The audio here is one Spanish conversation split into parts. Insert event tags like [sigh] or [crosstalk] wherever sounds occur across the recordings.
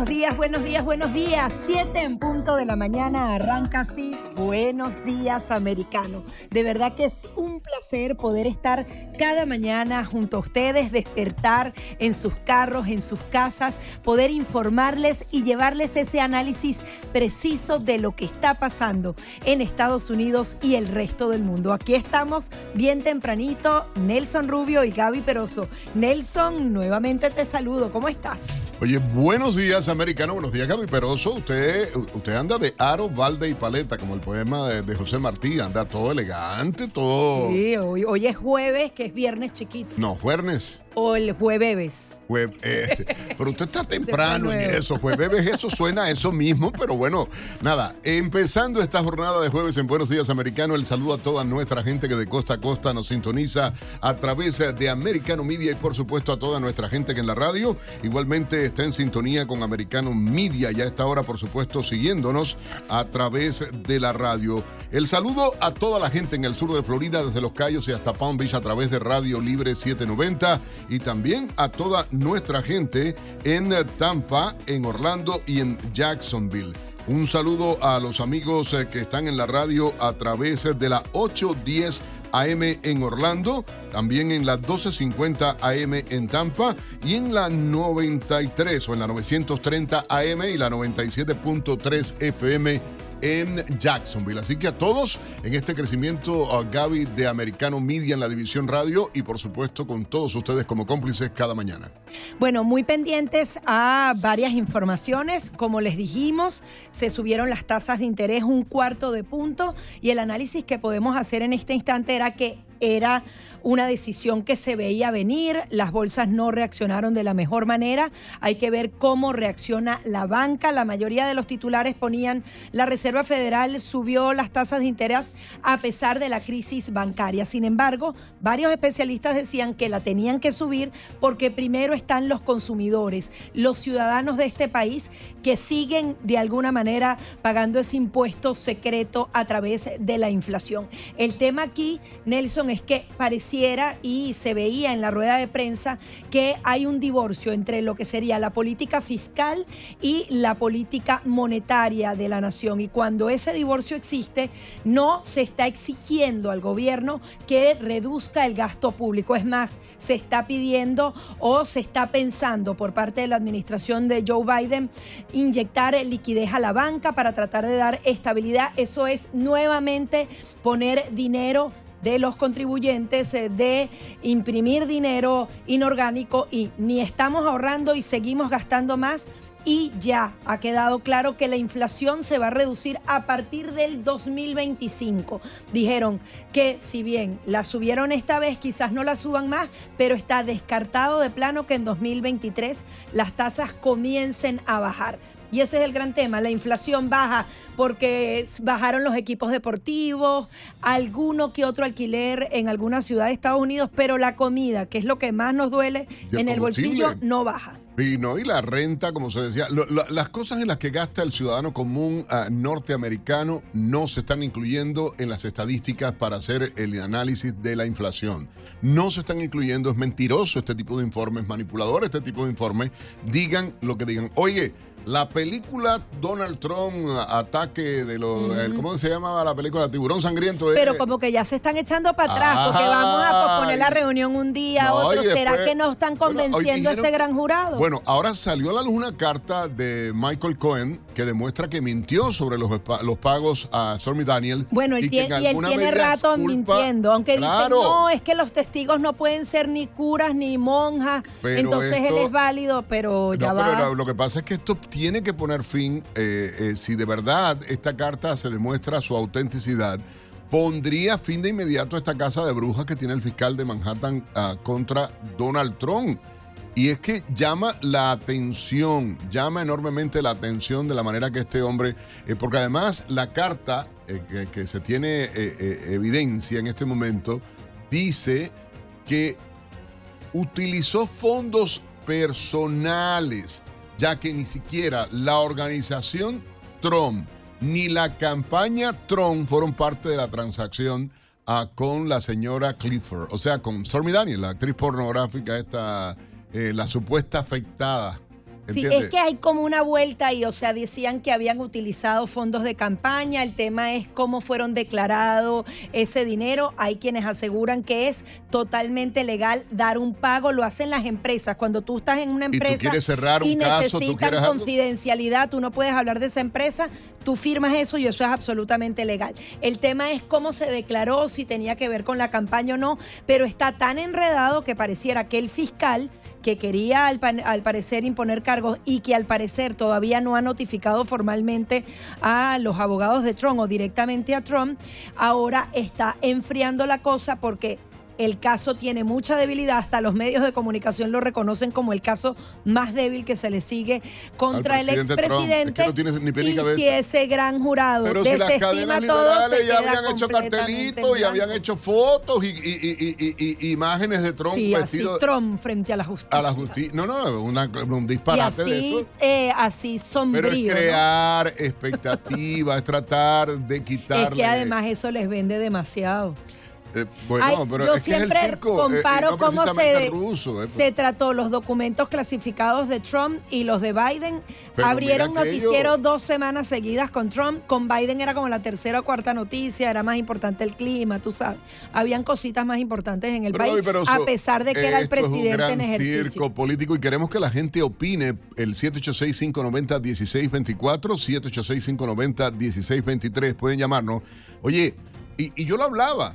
Buenos días, buenos días, buenos días. Siete en punto de la mañana arranca así. Buenos días, americano. De verdad que es un placer poder estar cada mañana junto a ustedes, despertar en sus carros, en sus casas, poder informarles y llevarles ese análisis preciso de lo que está pasando en Estados Unidos y el resto del mundo. Aquí estamos bien tempranito, Nelson Rubio y Gaby Peroso. Nelson, nuevamente te saludo. ¿Cómo estás? Oye, buenos días, americano. Buenos días, Gaby Peroso. Usted, usted anda de aro, balde y paleta, como el poema de, de José Martí. Anda todo elegante, todo. Sí, hoy, hoy es jueves, que es viernes chiquito. No, jueves. O el jueves. Jue- eh, [laughs] pero usted está temprano en eso. Jueves, eso suena a eso mismo, pero bueno, nada. Empezando esta jornada de jueves en Buenos Días Americano, el saludo a toda nuestra gente que de costa a costa nos sintoniza a través de Americano Media y por supuesto a toda nuestra gente que en la radio igualmente está en sintonía con Americano Media ya a esta hora, por supuesto, siguiéndonos a través de la radio. El saludo a toda la gente en el sur de Florida, desde Los Cayos y hasta Palm Beach a través de Radio Libre 790 y también a toda nuestra gente en Tampa, en Orlando y en Jacksonville. Un saludo a los amigos eh, que están en la radio a través de la 810 AM en Orlando, también en la 1250 AM en Tampa y en la 93 o en la 930 AM y la 97.3 FM en Jacksonville. Así que a todos en este crecimiento, uh, Gaby, de Americano Media en la división radio y por supuesto con todos ustedes como cómplices cada mañana. Bueno, muy pendientes a varias informaciones. Como les dijimos, se subieron las tasas de interés un cuarto de punto y el análisis que podemos hacer en este instante era que era una decisión que se veía venir, las bolsas no reaccionaron de la mejor manera, hay que ver cómo reacciona la banca, la mayoría de los titulares ponían la Reserva Federal subió las tasas de interés a pesar de la crisis bancaria, sin embargo, varios especialistas decían que la tenían que subir porque primero están los consumidores, los ciudadanos de este país que siguen de alguna manera pagando ese impuesto secreto a través de la inflación. El tema aquí, Nelson, es que pareciera y se veía en la rueda de prensa que hay un divorcio entre lo que sería la política fiscal y la política monetaria de la nación. Y cuando ese divorcio existe, no se está exigiendo al gobierno que reduzca el gasto público. Es más, se está pidiendo o se está pensando por parte de la administración de Joe Biden inyectar liquidez a la banca para tratar de dar estabilidad. Eso es nuevamente poner dinero de los contribuyentes eh, de imprimir dinero inorgánico y ni estamos ahorrando y seguimos gastando más y ya ha quedado claro que la inflación se va a reducir a partir del 2025. Dijeron que si bien la subieron esta vez, quizás no la suban más, pero está descartado de plano que en 2023 las tasas comiencen a bajar. Y ese es el gran tema, la inflación baja porque bajaron los equipos deportivos, alguno que otro alquiler en alguna ciudad de Estados Unidos, pero la comida, que es lo que más nos duele en el bolsillo, no baja. Y no, y la renta, como se decía, lo- lo- las cosas en las que gasta el ciudadano común ah, norteamericano no se están incluyendo en las estadísticas para hacer el análisis de la inflación. No se están incluyendo, es mentiroso este tipo de informes, manipulador este tipo de informes. Digan lo que digan. Oye, la película Donald Trump, ah, ataque de los. el- ¿Cómo se llamaba la película? Tiburón Sangriento. Pero como que ya se están echando para atrás, porque vamos a posponer la reunión un día, No, otro. ¿Será que no están Bueno, convenciendo a ese gran jurado? Bueno, ahora salió a la luz una carta de Michael Cohen que demuestra que mintió sobre los, los pagos a Stormy Daniels. Bueno, él y tiene, en y él tiene rato culpa- mintiendo, aunque Claro. dicen, no, es que los testigos no pueden ser ni curas ni monjas, entonces él es válido, pero ya No, va. pero lo que pasa es que esto tiene que poner fin, eh, eh, si de verdad esta carta se demuestra su autenticidad, pondría fin de inmediato esta casa de brujas que tiene el fiscal de Manhattan ah, contra Donald Trump. Y es que llama la atención, llama enormemente la atención de la manera que este hombre, eh, porque además la carta eh, que, se tiene evidencia en este momento, dice que utilizó fondos personales, ya que ni siquiera la organización Trump ni la campaña Trump fueron parte de la transacción ah, con la señora Clifford, o sea, con Stormy Daniels, la actriz pornográfica esta, la supuesta afectada Sí, es que hay como una vuelta ahí, o sea, decían que habían utilizado fondos de campaña, el tema es cómo fueron declarados ese dinero, hay quienes aseguran que es totalmente legal dar un pago, lo hacen las empresas, cuando tú estás en una empresa y, cerrar un necesitan confidencialidad, tú no puedes hablar de esa empresa, tú firmas eso y eso es absolutamente legal. El tema es cómo se declaró, si tenía que ver con la campaña o no, pero está tan enredado que pareciera que el fiscal que quería al, parecer imponer cargos y que al parecer todavía no ha notificado formalmente a los abogados de Trump o directamente a Trump, ahora está enfriando la cosa porque el caso tiene mucha debilidad, hasta los medios de comunicación lo reconocen como el caso más débil que se le sigue contra el expresidente. y si ese gran jurado Pero si las cadenas liberales ya habían hecho cartelitos y habían hecho fotos y, imágenes de Trump sí, así Trump frente a la justicia. A la justicia. No, no, un disparate así, de esto. Eh, así sombrío. Pero es crear expectativas, es [laughs] tratar de quitarle. Es que además eso les vende demasiado. Eh, bueno, pero yo es que siempre es el circo, eh, comparo cómo se, eh, se trató los documentos clasificados de Trump y los de Biden. Abrieron noticieros dos semanas seguidas con Trump. Con Biden era como la tercera o cuarta noticia, era más importante el clima, tú sabes. Habían cositas más importantes en el país, a pesar de que era el presidente es un gran en ejercicio. circo político y queremos que la gente opine. El 786-590-1624, 786-590-1623, pueden llamarnos. Oye, y yo lo hablaba.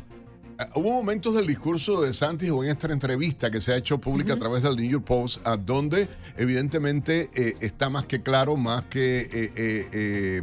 Ah, hubo momentos del discurso de Santis o en esta entrevista que se ha hecho pública a través del New York Post, a donde evidentemente eh, está más que claro, más que eh, eh,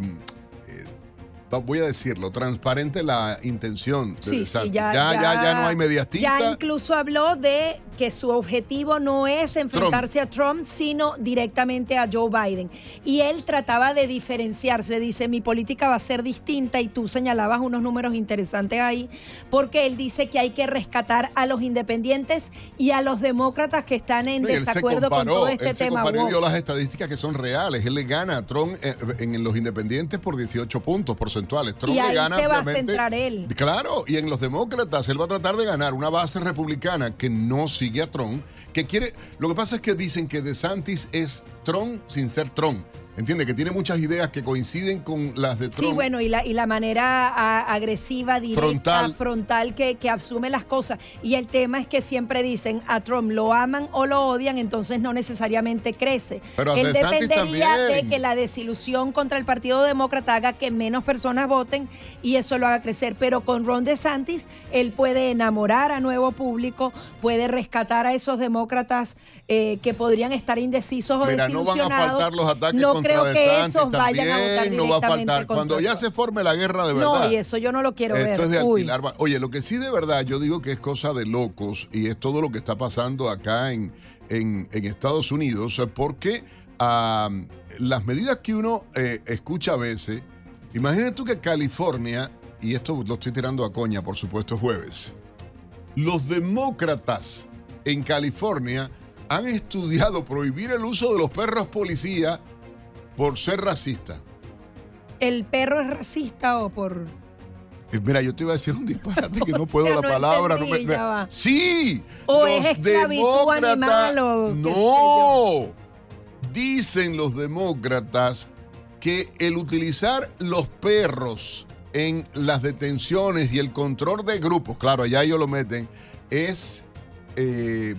voy a decirlo, transparente la intención de sí, sí, ya, ya, ya, no hay medias tintas. Ya incluso habló de que su objetivo no es enfrentarse a Trump, sino directamente a Joe Biden. Y él trataba de diferenciarse, dice, mi política va a ser distinta y tú señalabas unos números interesantes ahí, porque él dice que hay que rescatar a los independientes y a los demócratas que están en desacuerdo con todo este él tema. Se comparó las estadísticas que son reales. Él le gana a Trump eh, en, los independientes por 18 puntos porcentuales. Trump y ahí le gana se va a centrar él. Claro, y en los demócratas él va a tratar de ganar una base republicana que no sigue a Trump, que quiere. Lo que pasa es que dicen que DeSantis es Trump sin ser Trump. Entiende que tiene muchas ideas que coinciden con las de Trump. Sí, bueno, y la, y la manera agresiva, directa, frontal, que, que, asume las cosas. Y el tema es que siempre dicen a Trump lo aman o lo odian, entonces no necesariamente crece. Pero Él dependería de que la desilusión contra el Partido Demócrata haga que menos personas voten y eso lo haga crecer. Pero con Ron DeSantis, él puede enamorar a nuevo público, puede rescatar a esos demócratas eh, que podrían estar indecisos o Mira, desilusionados. No van a faltar los ataques creo que esos vayan a votar no va a faltar. Cuando ya se forme la guerra de verdad. No, y eso yo no lo quiero esto ver. Es de alquilar. Oye, lo que sí de verdad yo digo que es cosa de locos y es todo lo que está pasando acá en, en, Estados Unidos, porque las medidas que uno eh, escucha a veces, imagínate tú que California, y esto lo estoy tirando a coña, por supuesto, jueves, los demócratas en California han estudiado prohibir el uso de los perros policía por ser racista. ¿El perro es racista o por.? Eh, mira, yo te iba a decir un disparate que no [laughs] puedo la palabra. no me, Sí. O es esclavitud animal o. No. Dicen los demócratas que el utilizar los perros en las detenciones y el control de grupos, claro, allá ellos lo meten, es eh,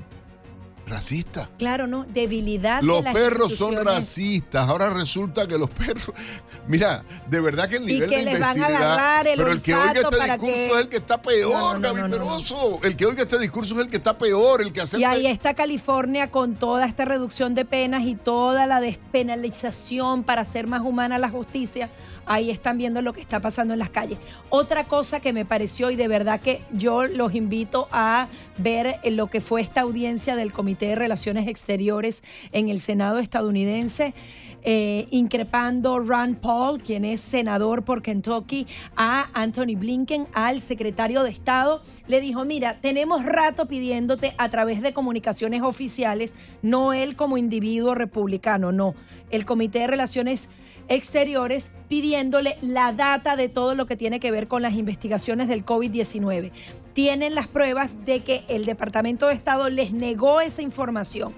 racista. Claro, no, debilidad. Los de perros son racistas. Ahora resulta que los perros, [laughs] mira, de verdad que el nivel que de les van a agarrar el pero el que oiga este discurso es el que está peor, no, El que oiga este discurso es el que está peor, el que hace. Y ahí está California con toda esta reducción de penas y toda la despenalización para hacer más humana la justicia. Ahí están viendo lo que está pasando en las calles. Otra cosa que me pareció y de verdad que yo los invito a ver lo que fue esta audiencia del comité Comité de Relaciones Exteriores en el Senado estadounidense, eh, increpando Rand Paul, quien es senador por Kentucky, a Anthony Blinken, al secretario de Estado. Le dijo, mira, tenemos rato pidiéndote a través de comunicaciones oficiales, no él como individuo republicano, no, el Comité de Relaciones Exteriores pidiéndole la data de todo lo que tiene que ver con las investigaciones del COVID-19. Tienen las pruebas de que el Departamento de Estado les negó esa información.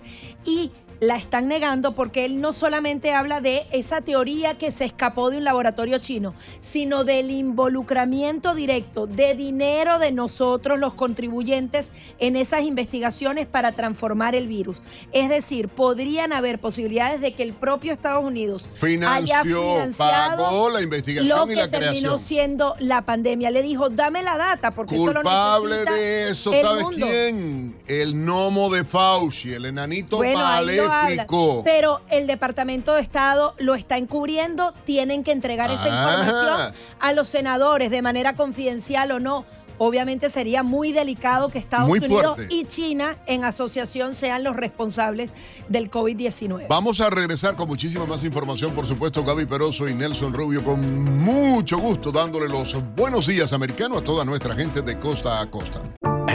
Y la están negando porque él no solamente habla de esa teoría que se escapó de un laboratorio chino, sino del involucramiento directo de dinero de nosotros los contribuyentes en esas investigaciones para transformar el virus. Es decir, podrían haber posibilidades de que el propio Estados Unidos haya financiado la investigación lo que y la terminó siendo la pandemia. Le dijo, dame la data porque culpable lo de eso, ¿sabes quién? El gnomo de Fauci, el enanito bueno, pero el Departamento de Estado lo está encubriendo, tienen que entregar esa información a los senadores de manera confidencial o no. Obviamente sería muy delicado que Estados Unidos y China en asociación sean los responsables del COVID-19. Vamos a regresar con muchísima más información, por supuesto, Gaby Peroso y Nelson Rubio, con mucho gusto dándole los buenos días americanos a toda nuestra gente de costa a costa.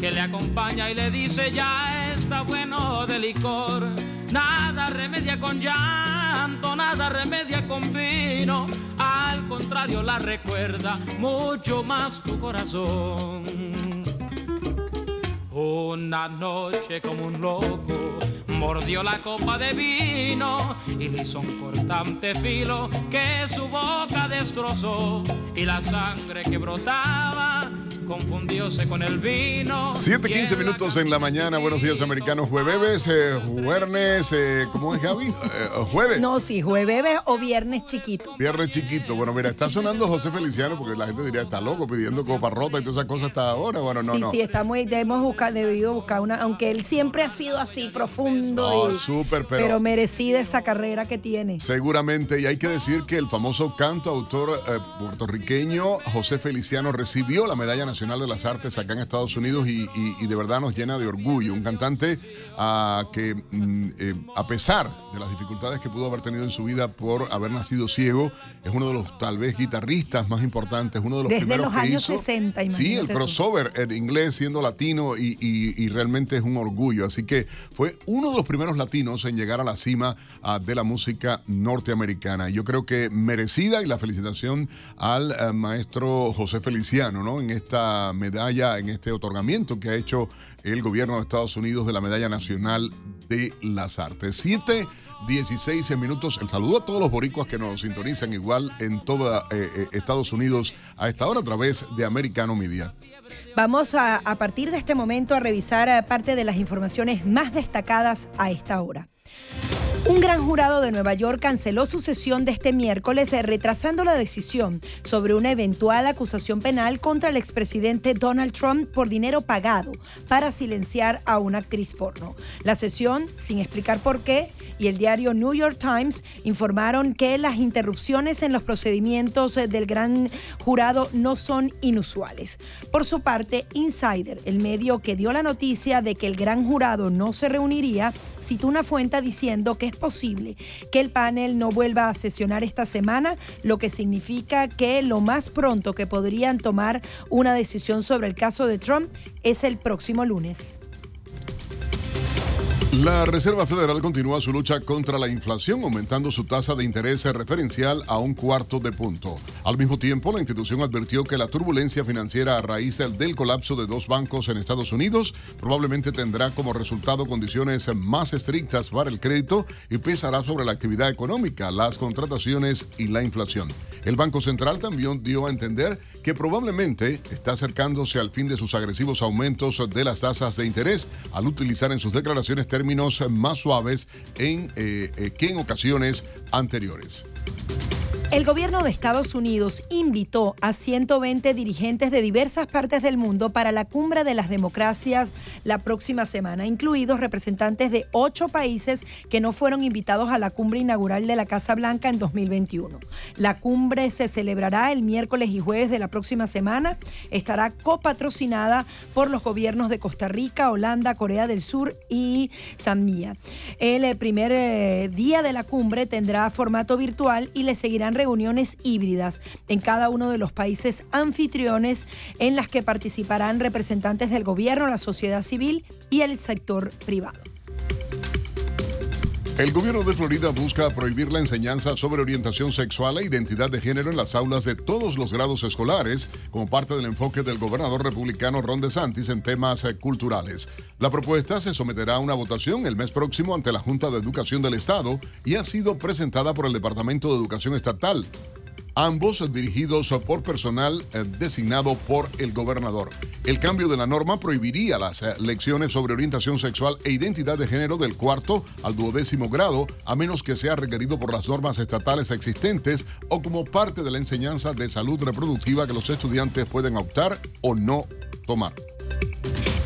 que le acompaña y le dice ya está bueno de licor. Nada remedia con llanto, nada remedia con vino. Al contrario la recuerda mucho más tu corazón. Una noche como un loco mordió la copa de vino y le hizo un cortante filo que su boca destrozó y la sangre que brotaba confundióse con el vino. 7:15 minutos en la mañana. Buenos días, americanos. Jueves, eh, jueves, eh, ¿cómo es Gaby? Eh, jueves. No, sí, jueves o viernes chiquito. Viernes chiquito. Bueno, mira, está sonando José Feliciano porque la gente diría, está loco pidiendo copa rota y todas esas cosas hasta ahora. Bueno, no, sí, no. Sí, está muy, hemos buscado, debido buscar una, aunque él siempre ha sido así, profundo. No, súper, pero, pero merecida esa carrera que tiene. Seguramente, y hay que decir que el famoso canto autor puertorriqueño José Feliciano recibió la medalla Nacional de las Artes acá en Estados Unidos y, de verdad nos llena de orgullo. Un cantante ah, que mm, eh, a pesar de las dificultades que pudo haber tenido en su vida por haber nacido ciego, es uno de los tal vez guitarristas más importantes, uno de los Desde primeros los que años hizo. 60, sí, el crossover en inglés siendo latino y, realmente es un orgullo. Así que fue uno de los primeros latinos en llegar a la cima ah, de la música norteamericana. Yo creo que merecida y la felicitación al eh, maestro José Feliciano, ¿no? En esta medalla, en este otorgamiento que ha hecho el gobierno de Estados Unidos de la Medalla Nacional de las Artes. Siete 16 minutos. El saludo a todos los boricuas que nos sintonizan igual en toda eh, eh, Estados Unidos a esta hora a través de Americano Media. Vamos a, a partir de este momento a revisar eh, parte de las informaciones más destacadas a esta hora. Un gran jurado de Nueva York canceló su sesión de este miércoles eh, retrasando la decisión sobre una eventual acusación penal contra el expresidente Donald Trump por dinero pagado para silenciar a una actriz porno. La sesión, sin explicar por qué, y el diario New York Times informaron que las interrupciones en los procedimientos eh, del gran jurado no son inusuales. Por su parte, Insider, el medio que dio la noticia de que el gran jurado no se reuniría, citó una fuente diciendo que es posible que el panel no vuelva a sesionar esta semana, lo que significa que lo más pronto que podrían tomar una decisión sobre el caso de Trump es el próximo lunes. La Reserva Federal continúa su lucha contra la inflación, aumentando su tasa de interés referencial a un cuarto de punto. Al mismo tiempo, la institución advirtió que la turbulencia financiera a raíz del colapso de dos bancos en Estados Unidos probablemente tendrá como resultado condiciones más estrictas para el crédito y pesará sobre la actividad económica, las contrataciones y la inflación. El Banco Central también dio a entender que probablemente está acercándose al fin de sus agresivos aumentos de las tasas de interés al utilizar en sus declaraciones más suaves en, eh, eh, que en ocasiones anteriores. El gobierno de Estados Unidos invitó a 120 dirigentes de diversas partes del mundo para la cumbre de las democracias la próxima semana, incluidos representantes de ocho países que no fueron invitados a la cumbre inaugural de la Casa Blanca en 2021. La cumbre se celebrará el miércoles y jueves de la próxima semana. Estará copatrocinada por los gobiernos de Costa Rica, Holanda, Corea del Sur y Zambia. El primer eh, día de la cumbre tendrá formato virtual y le seguirán reuniones híbridas en cada uno de los países anfitriones en las que participarán representantes del gobierno, la sociedad civil y el sector privado. El gobierno de Florida busca prohibir la enseñanza sobre orientación sexual e identidad de género en las aulas de todos los grados escolares, como parte del enfoque del gobernador republicano Ron DeSantis en temas eh, culturales. La propuesta se someterá a una votación el mes próximo ante la Junta de Educación del Estado y ha sido presentada por el Departamento de Educación Estatal ambos dirigidos por personal eh, designado por el gobernador. El cambio de la norma prohibiría las eh, lecciones sobre orientación sexual e identidad de género del cuarto al duodécimo grado, a menos que sea requerido por las normas estatales existentes o como parte de la enseñanza de salud reproductiva que los estudiantes pueden optar o no tomar.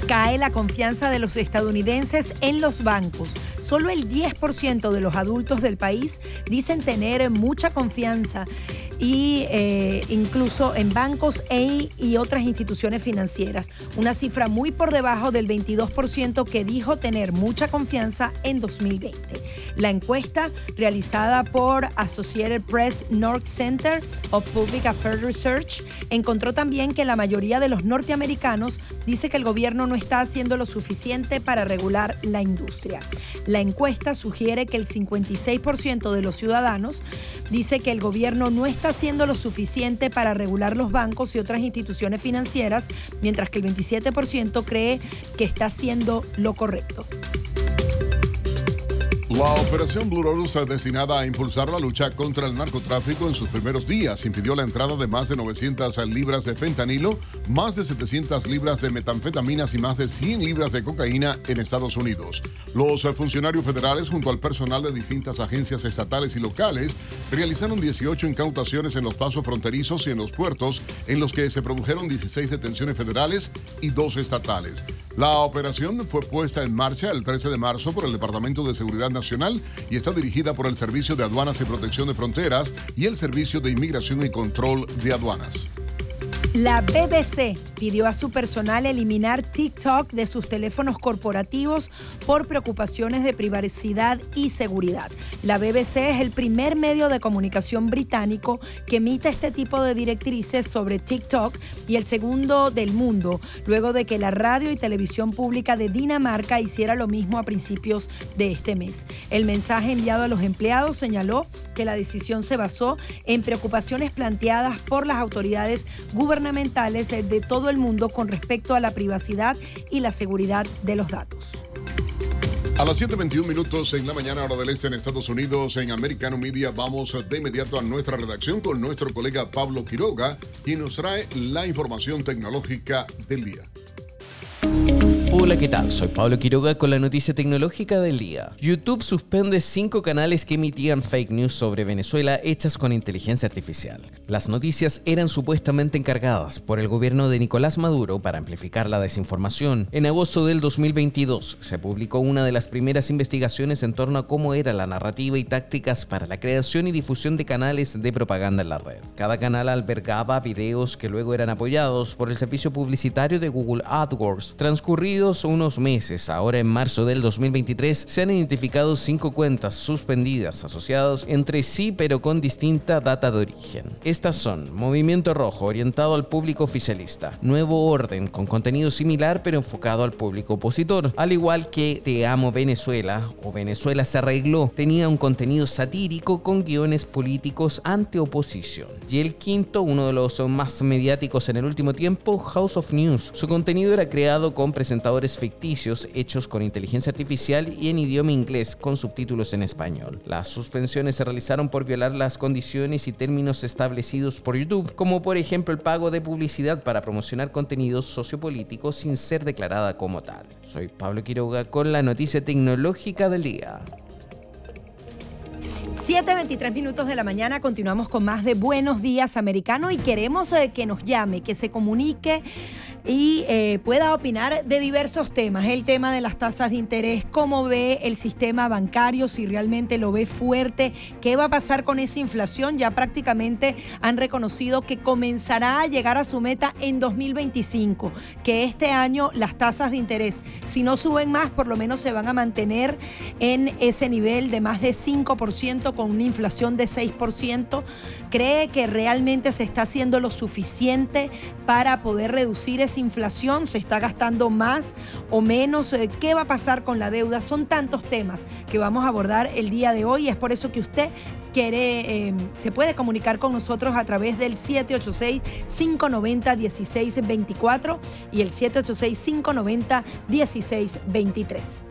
Cae la confianza de los estadounidenses en los bancos. Solo el 10% de los adultos del país dicen tener mucha confianza y eh, incluso en bancos e, y otras instituciones financieras. Una cifra muy por debajo del 22% que dijo tener mucha confianza en 2020. La encuesta realizada por Associated Press North Center of Public Affairs Research encontró también que la mayoría de los norteamericanos dice que el gobierno no está haciendo lo suficiente para regular la industria. La encuesta sugiere que el 56% de los ciudadanos dice que el gobierno no está haciendo lo suficiente para regular los bancos y otras instituciones financieras, mientras que el 27% cree que está haciendo lo correcto. La operación Blue destinada a impulsar la lucha contra el narcotráfico en sus primeros días, impidió la entrada de más de 900 libras de fentanilo, más de 700 libras de metanfetaminas y más de 100 libras de cocaína en Estados Unidos. Los funcionarios federales, junto al personal de distintas agencias estatales y locales, realizaron 18 incautaciones en los pasos fronterizos y en los puertos, en los que se produjeron 16 detenciones federales y dos estatales. La operación fue puesta en marcha el 13 de marzo por el Departamento de Seguridad Nacional y está dirigida por el Servicio de Aduanas y Protección de Fronteras y el Servicio de Inmigración y Control de Aduanas. La BBC pidió a su personal eliminar TikTok de sus teléfonos corporativos por preocupaciones de privacidad y seguridad. La BBC es el primer medio de comunicación británico que emite este tipo de directrices sobre TikTok y el segundo del mundo, luego de que la radio y televisión pública de Dinamarca hiciera lo mismo a principios de este mes. El mensaje enviado a los empleados señaló que la decisión se basó en preocupaciones planteadas por las autoridades gubernamentales de todo el mundo con respecto a la privacidad y la seguridad de los datos. A las 7.21 minutos en la mañana hora del este en Estados Unidos, en Americano Media, vamos de inmediato a nuestra redacción con nuestro colega Pablo Quiroga, quien nos trae la información tecnológica del día. Hola, ¿qué tal? Soy Pablo Quiroga con la noticia tecnológica del día. YouTube suspende cinco canales que emitían fake news sobre Venezuela hechas con inteligencia artificial. Las noticias eran supuestamente encargadas por el gobierno de Nicolás Maduro para amplificar la desinformación. En agosto del 2022 se publicó una de las primeras investigaciones en torno a cómo era la narrativa y tácticas para la creación y difusión de canales de propaganda en la red. Cada canal albergaba videos que luego eran apoyados por el servicio publicitario de Google AdWords, transcurrido ocurridos unos meses, ahora en marzo del 2023, se han identificado cinco cuentas suspendidas asociadas entre sí pero con distinta data de origen. Estas son Movimiento Rojo orientado al público oficialista, Nuevo Orden con contenido similar pero enfocado al público opositor, al igual que Te Amo Venezuela o Venezuela se arregló, tenía un contenido satírico con guiones políticos ante-oposición. Y el quinto, uno de los más mediáticos en el último tiempo, House of News. Su contenido era creado con presentadores ficticios hechos con inteligencia artificial y en idioma inglés con subtítulos en español. Las suspensiones se realizaron por violar las condiciones y términos establecidos por YouTube, como por ejemplo el pago de publicidad para promocionar contenidos sociopolíticos sin ser declarada como tal. Soy Pablo Quiroga con la noticia tecnológica del día. 7.23 minutos de la mañana, continuamos con más de Buenos Días Americano y queremos eh, que nos llame, que se comunique y eh, pueda opinar de diversos temas. El tema de las tasas de interés, cómo ve el sistema bancario, si realmente lo ve fuerte, qué va a pasar con esa inflación. Ya prácticamente han reconocido que comenzará a llegar a su meta en 2025, que este año las tasas de interés, si no suben más, por lo menos se van a mantener en ese nivel de más de 5% con una inflación de 6%. ¿Cree que realmente se está haciendo lo suficiente para poder reducir ese inflación? ¿Se está gastando más o menos? Eh, ¿Qué va a pasar con la deuda? Son tantos temas que vamos a abordar el día de hoy. Es por eso que usted quiere, eh, se puede comunicar con nosotros a través del 786-590-1624 y el 786-590-1623.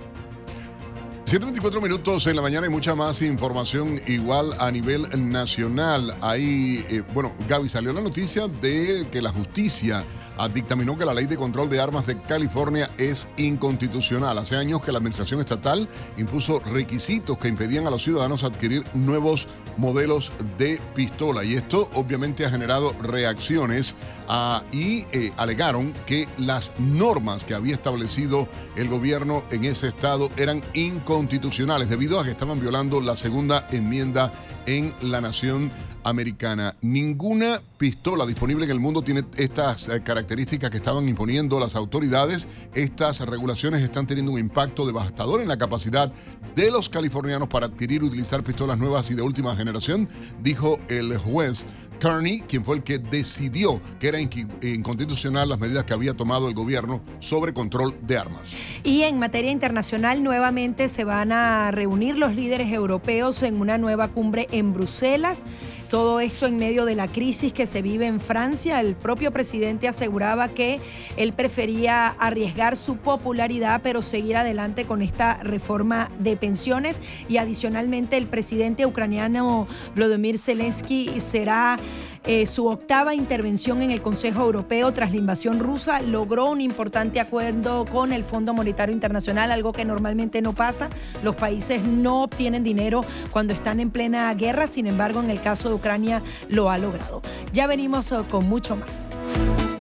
7.24 minutos en la mañana y mucha más información igual a nivel nacional. Ahí, eh, bueno, Gaby, salió la noticia de que la justicia dictaminó que la ley de control de armas de California es inconstitucional. Hace años que la administración estatal impuso requisitos que impedían a los ciudadanos adquirir nuevos modelos de pistola y esto obviamente ha generado reacciones ah, y eh, alegaron que las normas que había establecido el gobierno en ese estado eran inconstitucionales debido a que estaban violando la segunda enmienda en la nación americana. Ninguna pistola disponible en el mundo tiene estas eh, características que estaban imponiendo las autoridades. Estas regulaciones están teniendo un impacto devastador en la capacidad de los californianos para adquirir y utilizar pistolas nuevas y de última generación, dijo el juez Kearney, quien fue el que decidió que era inconstitucional las medidas que había tomado el gobierno sobre control de armas. Y en materia internacional, nuevamente se van a reunir los líderes europeos en una nueva cumbre en Bruselas. Todo esto en medio de la crisis que se vive en Francia. El propio presidente aseguraba que él prefería arriesgar su popularidad, pero seguir adelante con esta reforma de pensiones. Y adicionalmente, el presidente ucraniano Vladimir Zelensky será eh, su octava intervención en el Consejo Europeo tras la invasión rusa. Logró un importante acuerdo con el Fondo Monetario Internacional, algo que normalmente no pasa. Los países no obtienen dinero cuando están en plena guerra, sin embargo, en el caso de Ucrania lo ha logrado. Ya venimos eh, con mucho más.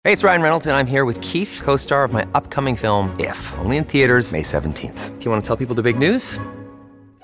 Hey, it's Ryan Reynolds and I'm here with Keith, co-star of my upcoming film If, only in theaters May 17th. Do you want to tell people the big news?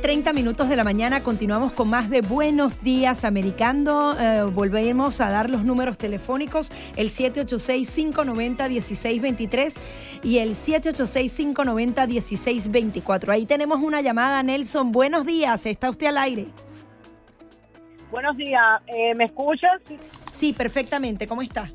30 minutos de la mañana continuamos con más de Buenos Días Americano. Eh, volvemos a dar los números telefónicos, el 786-590-1623 y el 786-590-1624. Ahí tenemos una llamada, Nelson. Buenos días, está usted al aire. Buenos días, eh, ¿me escuchas? Sí, perfectamente, ¿cómo está?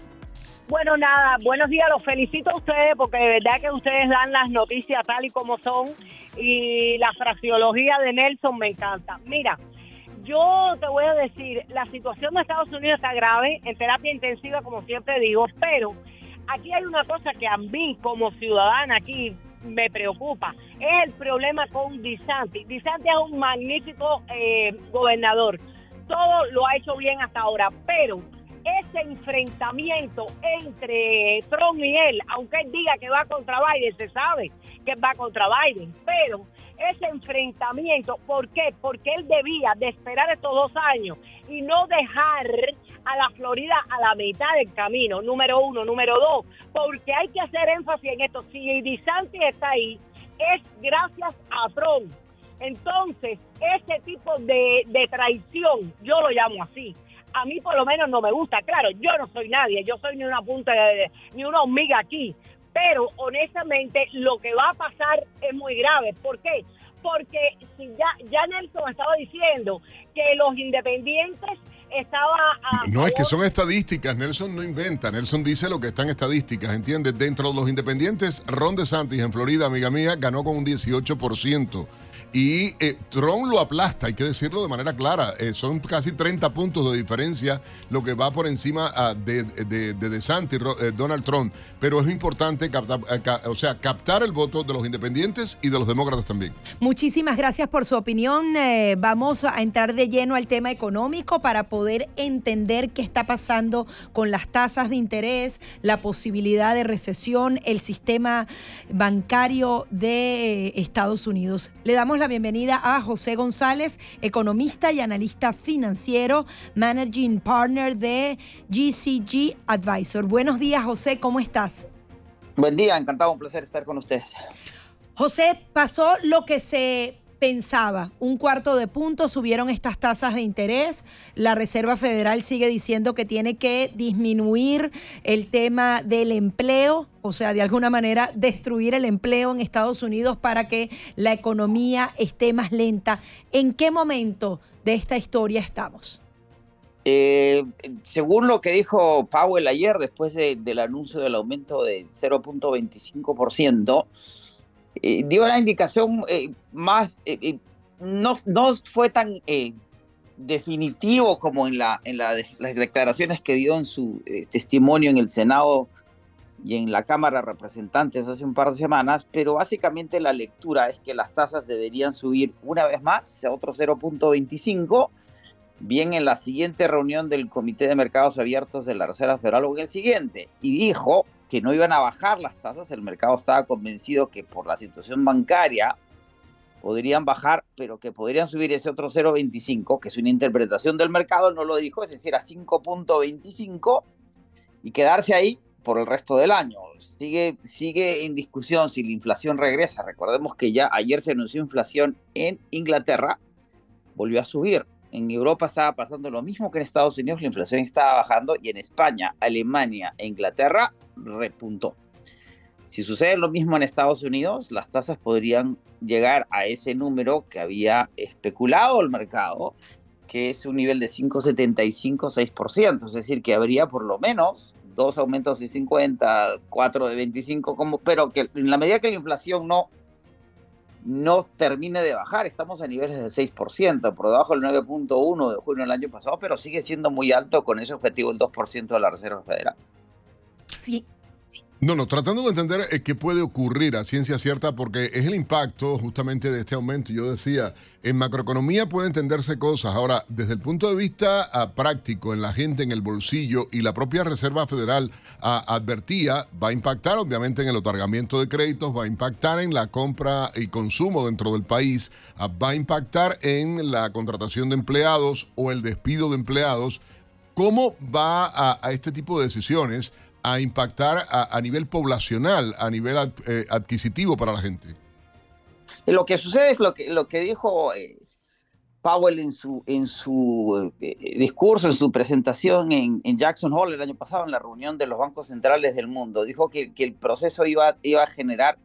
Bueno, nada, buenos días, los felicito a ustedes porque de verdad que ustedes dan las noticias tal y como son y la fraseología de Nelson me encanta. Mira, yo te voy a decir, la situación de Estados Unidos está grave, en terapia intensiva, como siempre digo, pero aquí hay una cosa que a mí como ciudadana aquí me preocupa es el problema con DeSantis. DeSantis es un magnífico eh, gobernador. Todo lo ha hecho bien hasta ahora, pero ese enfrentamiento entre Trump y él, aunque él diga que va contra Biden, se sabe que va contra Biden, pero ese enfrentamiento, ¿por qué? Porque él debía de esperar estos dos años y no dejar a la Florida a la mitad del camino, número uno, número dos, porque hay que hacer énfasis en esto, si DeSantis está ahí, es gracias a Trump. Entonces, ese tipo de, de traición, yo lo llamo así, a mí por lo menos no me gusta. Claro, yo no soy nadie, yo soy ni una punta, de, ni una hormiga aquí. Pero honestamente lo que va a pasar es muy grave. ¿Por qué? Porque si ya, ya Nelson estaba diciendo que los independientes estaba... no, es que son estadísticas, Nelson no inventa, Nelson dice lo que está en estadísticas, ¿entiendes? Dentro de los independientes, Ron DeSantis en Florida, amiga mía, ganó con un 18% y eh, Trump lo aplasta, hay que decirlo de manera clara. Eh, son casi 30 puntos de diferencia lo que va por encima ah, de, de, de DeSantis, eh, Donald Trump. Pero es importante captar, o sea, captar el voto de los independientes y de los demócratas también. Muchísimas gracias por su opinión. vamos a entrar de lleno al tema económico para poder entender qué está pasando con las tasas de interés, la posibilidad de recesión, el sistema bancario de Estados Unidos. Le damos bienvenida a José González, economista y analista financiero, managing partner de GCG Advisor. Buenos días, José, ¿cómo estás? Buen día, encantado, un placer estar con ustedes. José, pasó lo que se pensaba, un cuarto de punto, subieron estas tasas de interés, la Reserva Federal sigue diciendo que tiene que disminuir el tema del empleo, o sea, de alguna manera destruir el empleo en Estados Unidos para que la economía esté más lenta. ¿En qué momento de esta historia estamos? Eh, según lo que dijo Powell ayer, después del anuncio del aumento de 0.25%, eh, dio una indicación eh, más, eh, no, no fue tan definitivo como en, la, en las declaraciones que dio en su testimonio en el Senado y en la Cámara de Representantes hace un par de semanas, pero básicamente la lectura es que las tasas deberían subir una vez más a otro 0.25, bien en la siguiente reunión del Comité de Mercados Abiertos de la Reserva Federal o en el siguiente, y dijo que no iban a bajar las tasas, el mercado estaba convencido que por la situación bancaria podrían bajar, pero que podrían subir ese otro 0.25, que es una interpretación del mercado, no lo dijo, es decir, a 5.25 y quedarse ahí por el resto del año. Sigue, sigue en discusión si la inflación regresa. Recordemos que ya ayer se anunció inflación en Inglaterra, volvió a subir. En Europa estaba pasando lo mismo que en Estados Unidos, la inflación estaba bajando y en España, Alemania e Inglaterra repuntó. Si sucede lo mismo en Estados Unidos, las tasas podrían llegar a ese número que había especulado el mercado, que es un nivel de 5,75-6%, es decir, que habría por lo menos dos aumentos de 50, cuatro de 25, como, pero que en la medida que la inflación no no termine de bajar. Estamos a niveles de 6%, por debajo del 9.1 de junio del año pasado, pero sigue siendo muy alto con ese objetivo el 2% de la Reserva Federal. Sí, no, no, tratando de entender eh, qué puede ocurrir a ciencia cierta, porque es el impacto justamente de este aumento. Yo decía, en macroeconomía puede entenderse cosas. Ahora, desde el punto de vista ah, práctico, en la gente, en el bolsillo, y la propia Reserva Federal ah, advertía, va a impactar obviamente en el otorgamiento de créditos, va a impactar en la compra y consumo dentro del país, ah, va a impactar en la contratación de empleados o el despido de empleados. ¿Cómo va a este tipo de decisiones? A impactar a, nivel poblacional, a nivel eh, adquisitivo para la gente? Lo que sucede es lo que, lo que dijo eh, Powell en su, en su eh, discurso, en su presentación en, Jackson Hole el año pasado, en la reunión de los bancos centrales del mundo. Dijo que, que el proceso iba, iba a generar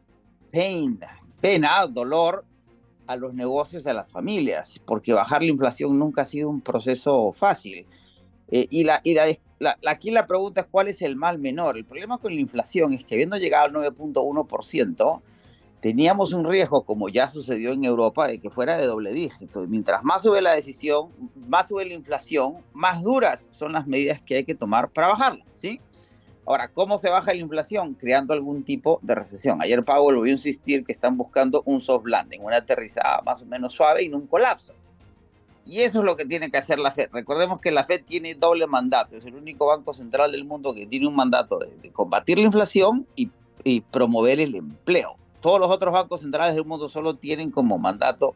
pain, pena, dolor a los negocios, a las familias, porque bajar la inflación nunca ha sido un proceso fácil. y, la, y la, aquí la pregunta es cuál es el mal menor. El problema con la inflación es que habiendo llegado al 9.1%, teníamos un riesgo, como ya sucedió en Europa, de que fuera de doble dígito. Mientras más sube la decisión, más sube la inflación, más duras son las medidas que hay que tomar para bajarla, ¿sí? Ahora, ¿cómo se baja la inflación? Creando algún tipo de recesión. Ayer Pablo lo vio insistir que están buscando un soft landing, una aterrizada más o menos suave y no un colapso. Y eso es lo que tiene que hacer la Fed. Recordemos que la Fed tiene doble mandato. Es el único banco central del mundo que tiene un mandato de, combatir la inflación y, promover el empleo. Todos los otros bancos centrales del mundo solo tienen como mandato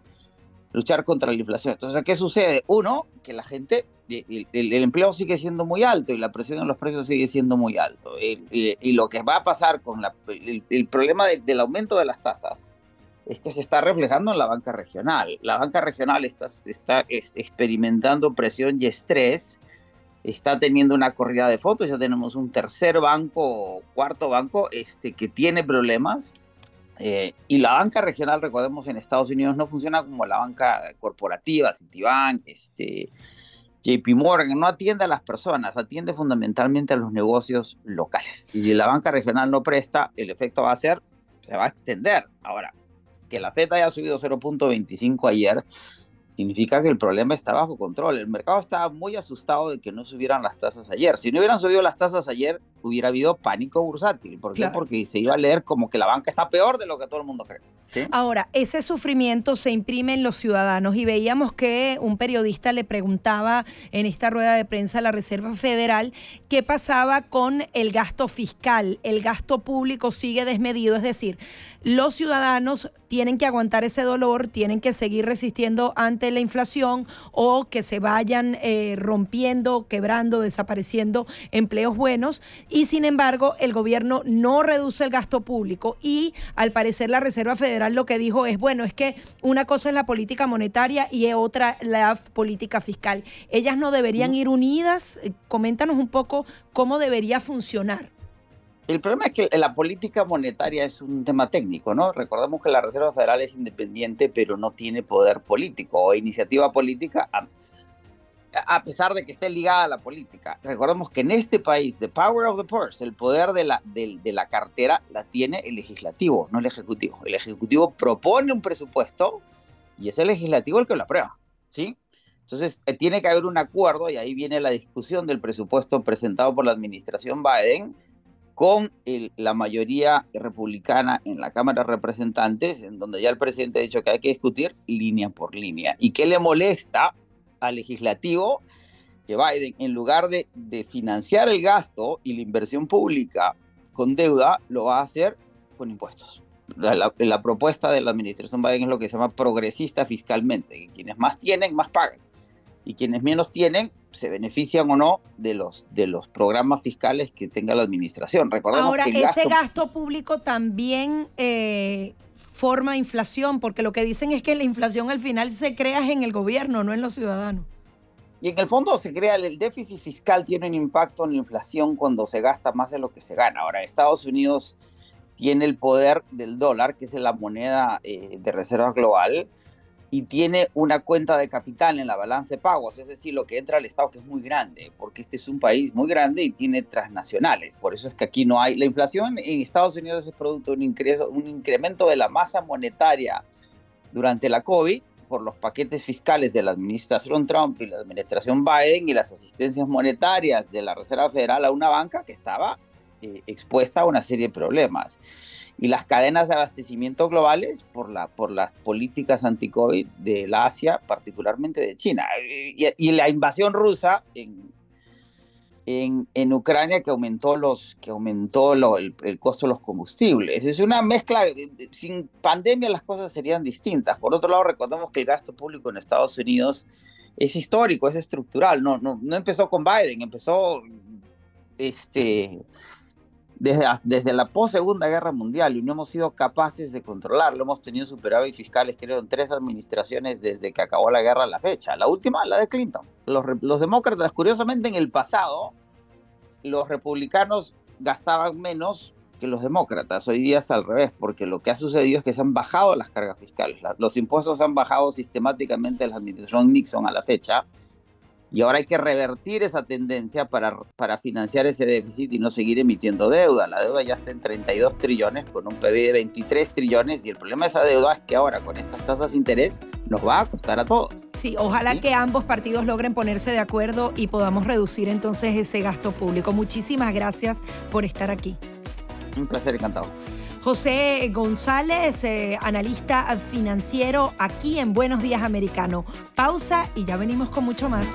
luchar contra la inflación. Entonces, ¿qué sucede? Uno, que la gente, el, el, empleo sigue siendo muy alto y la presión en los precios sigue siendo muy alto. Y, y lo que va a pasar con la, el, problema del aumento de las tasas es que se está reflejando en la banca regional. La banca regional está, está experimentando presión y estrés, está teniendo una corrida de fotos, ya tenemos un tercer banco, cuarto banco este, que tiene problemas. Eh, y la banca regional, recordemos, en Estados Unidos no funciona como la banca corporativa, Citibank, este, JP Morgan, no atiende a las personas, atiende fundamentalmente a los negocios locales. Y si la banca regional no presta, el efecto va a ser, se va a extender. Ahora, que la FED haya subido 0.25 ayer significa que el problema está bajo control. El mercado estaba muy asustado de que no subieran las tasas ayer. Si no hubieran subido las tasas ayer, hubiera habido pánico bursátil. ¿Por qué? Porque se iba a leer como que la banca está peor de lo que todo el mundo cree. Ahora, ese sufrimiento se imprime en los ciudadanos y veíamos que un periodista le preguntaba en esta rueda de prensa a la Reserva Federal qué pasaba con el gasto fiscal. El gasto público sigue desmedido, es decir, los ciudadanos tienen que aguantar ese dolor, tienen que seguir resistiendo ante la inflación o que se vayan eh, rompiendo, quebrando, desapareciendo empleos buenos y sin embargo el gobierno no reduce el gasto público y al parecer la Reserva Federal lo que dijo es, bueno, es que una cosa es la política monetaria y otra la política fiscal. Ellas no deberían ir unidas. Eh, coméntanos un poco cómo debería funcionar. El problema es que la política monetaria es un tema técnico, ¿no? Recordemos que la Reserva Federal es independiente, pero no tiene poder político o iniciativa política, a, pesar de que esté ligada a la política. Recordemos que en este país, the power of the purse, el poder de la, de, de la cartera, la tiene el legislativo, no el ejecutivo. El ejecutivo propone un presupuesto y es el legislativo el que lo aprueba, ¿sí? Entonces, eh, tiene que haber un acuerdo y ahí viene la discusión del presupuesto presentado por la administración Biden con la mayoría republicana en la Cámara de Representantes, en donde ya el presidente ha dicho que hay que discutir línea por línea. ¿Y qué le molesta al legislativo? Que Biden, en lugar de, financiar el gasto y la inversión pública con deuda, lo va a hacer con impuestos. La, la, propuesta de la administración Biden es lo que se llama progresista fiscalmente, que quienes más tienen, más pagan y quienes menos tienen se benefician o no de los, de los programas fiscales que tenga la administración. Recordemos Ahora, que ese gasto... público también eh, forma inflación, porque lo que dicen es que la inflación al final se crea en el gobierno, no en los ciudadanos. Y en el fondo se crea el déficit fiscal, tiene un impacto en la inflación cuando se gasta más de lo que se gana. Ahora, Estados Unidos tiene el poder del dólar, que es la moneda eh, de reserva global, y tiene una cuenta de capital en la balanza de pagos, es decir, lo que entra al Estado que es muy grande, porque este es un país muy grande y tiene transnacionales. Por eso es que aquí no hay la inflación en Estados Unidos es producto de un, ingreso, un incremento de la masa monetaria durante la COVID por los paquetes fiscales de la administración Trump y la administración Biden y las asistencias monetarias de la Reserva Federal a una banca que estaba eh, expuesta a una serie de problemas y las cadenas de abastecimiento globales por, la, por las políticas anti-COVID de la Asia, particularmente de China. Y, la invasión rusa en, en, en, Ucrania que aumentó, los, que aumentó el, el, costo de los combustibles. Es una mezcla, sin pandemia las cosas serían distintas. Por otro lado, recordemos que el gasto público en Estados Unidos es histórico, es estructural, no, no, no empezó con Biden, empezó este, desde, desde la post-segunda guerra mundial y no hemos sido capaces de controlarlo. Hemos tenido superávit fiscales, creo, en tres administraciones desde que acabó la guerra a la fecha. La última, la de Clinton. Los, los demócratas, curiosamente, en el pasado, los republicanos gastaban menos que los demócratas. Hoy día es al revés, porque lo que ha sucedido es que se han bajado las cargas fiscales. los impuestos han bajado sistemáticamente en la administración Nixon a la fecha Y ahora hay que revertir esa tendencia para, para financiar ese déficit y no seguir emitiendo deuda. La deuda ya está en 32 trillones con un PIB de 23 trillones y el problema de esa deuda es que ahora con estas tasas de interés nos va a costar a todos. Sí, ojalá que ambos partidos logren ponerse de acuerdo y podamos reducir entonces ese gasto público. Muchísimas gracias por estar aquí. Un placer, encantado. José González, eh, analista financiero aquí en Buenos Días Americano. Pausa y ya venimos con mucho más.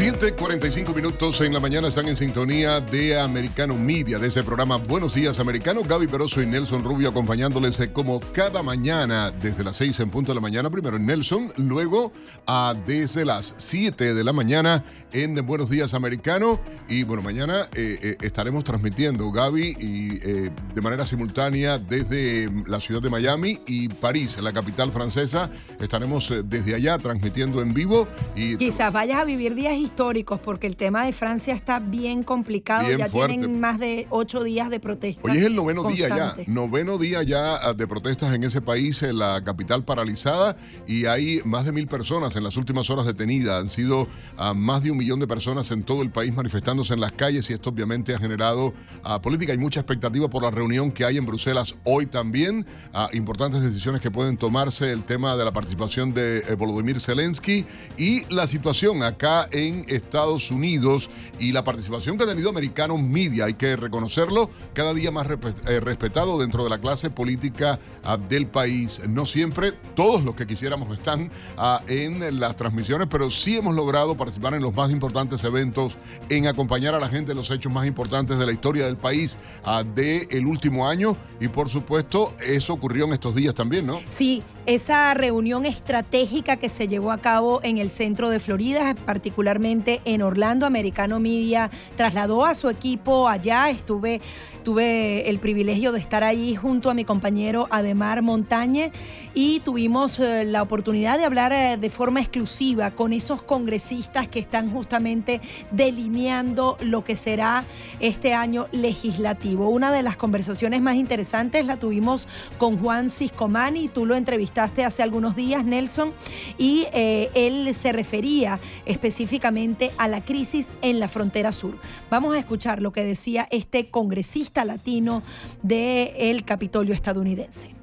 7:45 minutos en la mañana están en sintonía de Americano Media, de ese programa Buenos Días Americano. Gaby Peroso y Nelson Rubio acompañándoles eh, como cada mañana desde las 6 en punto de la mañana. Primero en Nelson, luego a desde las 7 de la mañana en Buenos Días Americano. Y bueno, mañana eh, eh, estaremos transmitiendo Gaby y de manera simultánea desde la ciudad de Miami y París, la capital francesa. Estaremos desde allá transmitiendo en vivo. y Quizás vayas a vivir días históricos porque el tema de Francia está bien complicado. ya tienen más de ocho días de protestas. Hoy es el noveno día ya, noveno día ya ah, de protestas en ese país, en la capital paralizada y hay más de mil personas en las últimas horas detenidas. Han sido ah, más de un millón de personas en todo el país manifestándose en las calles y esto obviamente ha generado uh, política. Hay mucha expectativa por la reunión que hay en Bruselas hoy también. importantes decisiones que pueden tomarse, el tema de la participación de eh, Volodymyr Zelensky y la situación acá en Estados Unidos y la participación que ha tenido Americano Media, hay que reconocerlo, cada día más eh, respetado dentro de la clase política ah, del país. No siempre todos los que quisiéramos están ah, en las transmisiones, pero sí hemos logrado participar en los más importantes eventos, en acompañar a la gente en los hechos más importantes de la historia del país ah, del último año y por supuesto eso ocurrió en estos días también, ¿no? Sí, esa reunión estratégica que se llevó a cabo en el centro de Florida, particularmente en Orlando, Americano Media trasladó a su equipo allá. Estuve, tuve el privilegio de estar ahí junto a mi compañero Ademar Montañe y tuvimos eh, la oportunidad de hablar eh, de forma exclusiva con esos congresistas que están justamente delineando lo que será este año legislativo. Una de las conversaciones más interesantes la tuvimos con Juan Ciscomani, tú lo entrevistaste hace algunos días, Nelson, y eh, él se refería específicamente a la crisis en la frontera sur. Vamos a escuchar lo que decía este congresista latino del Capitolio estadounidense.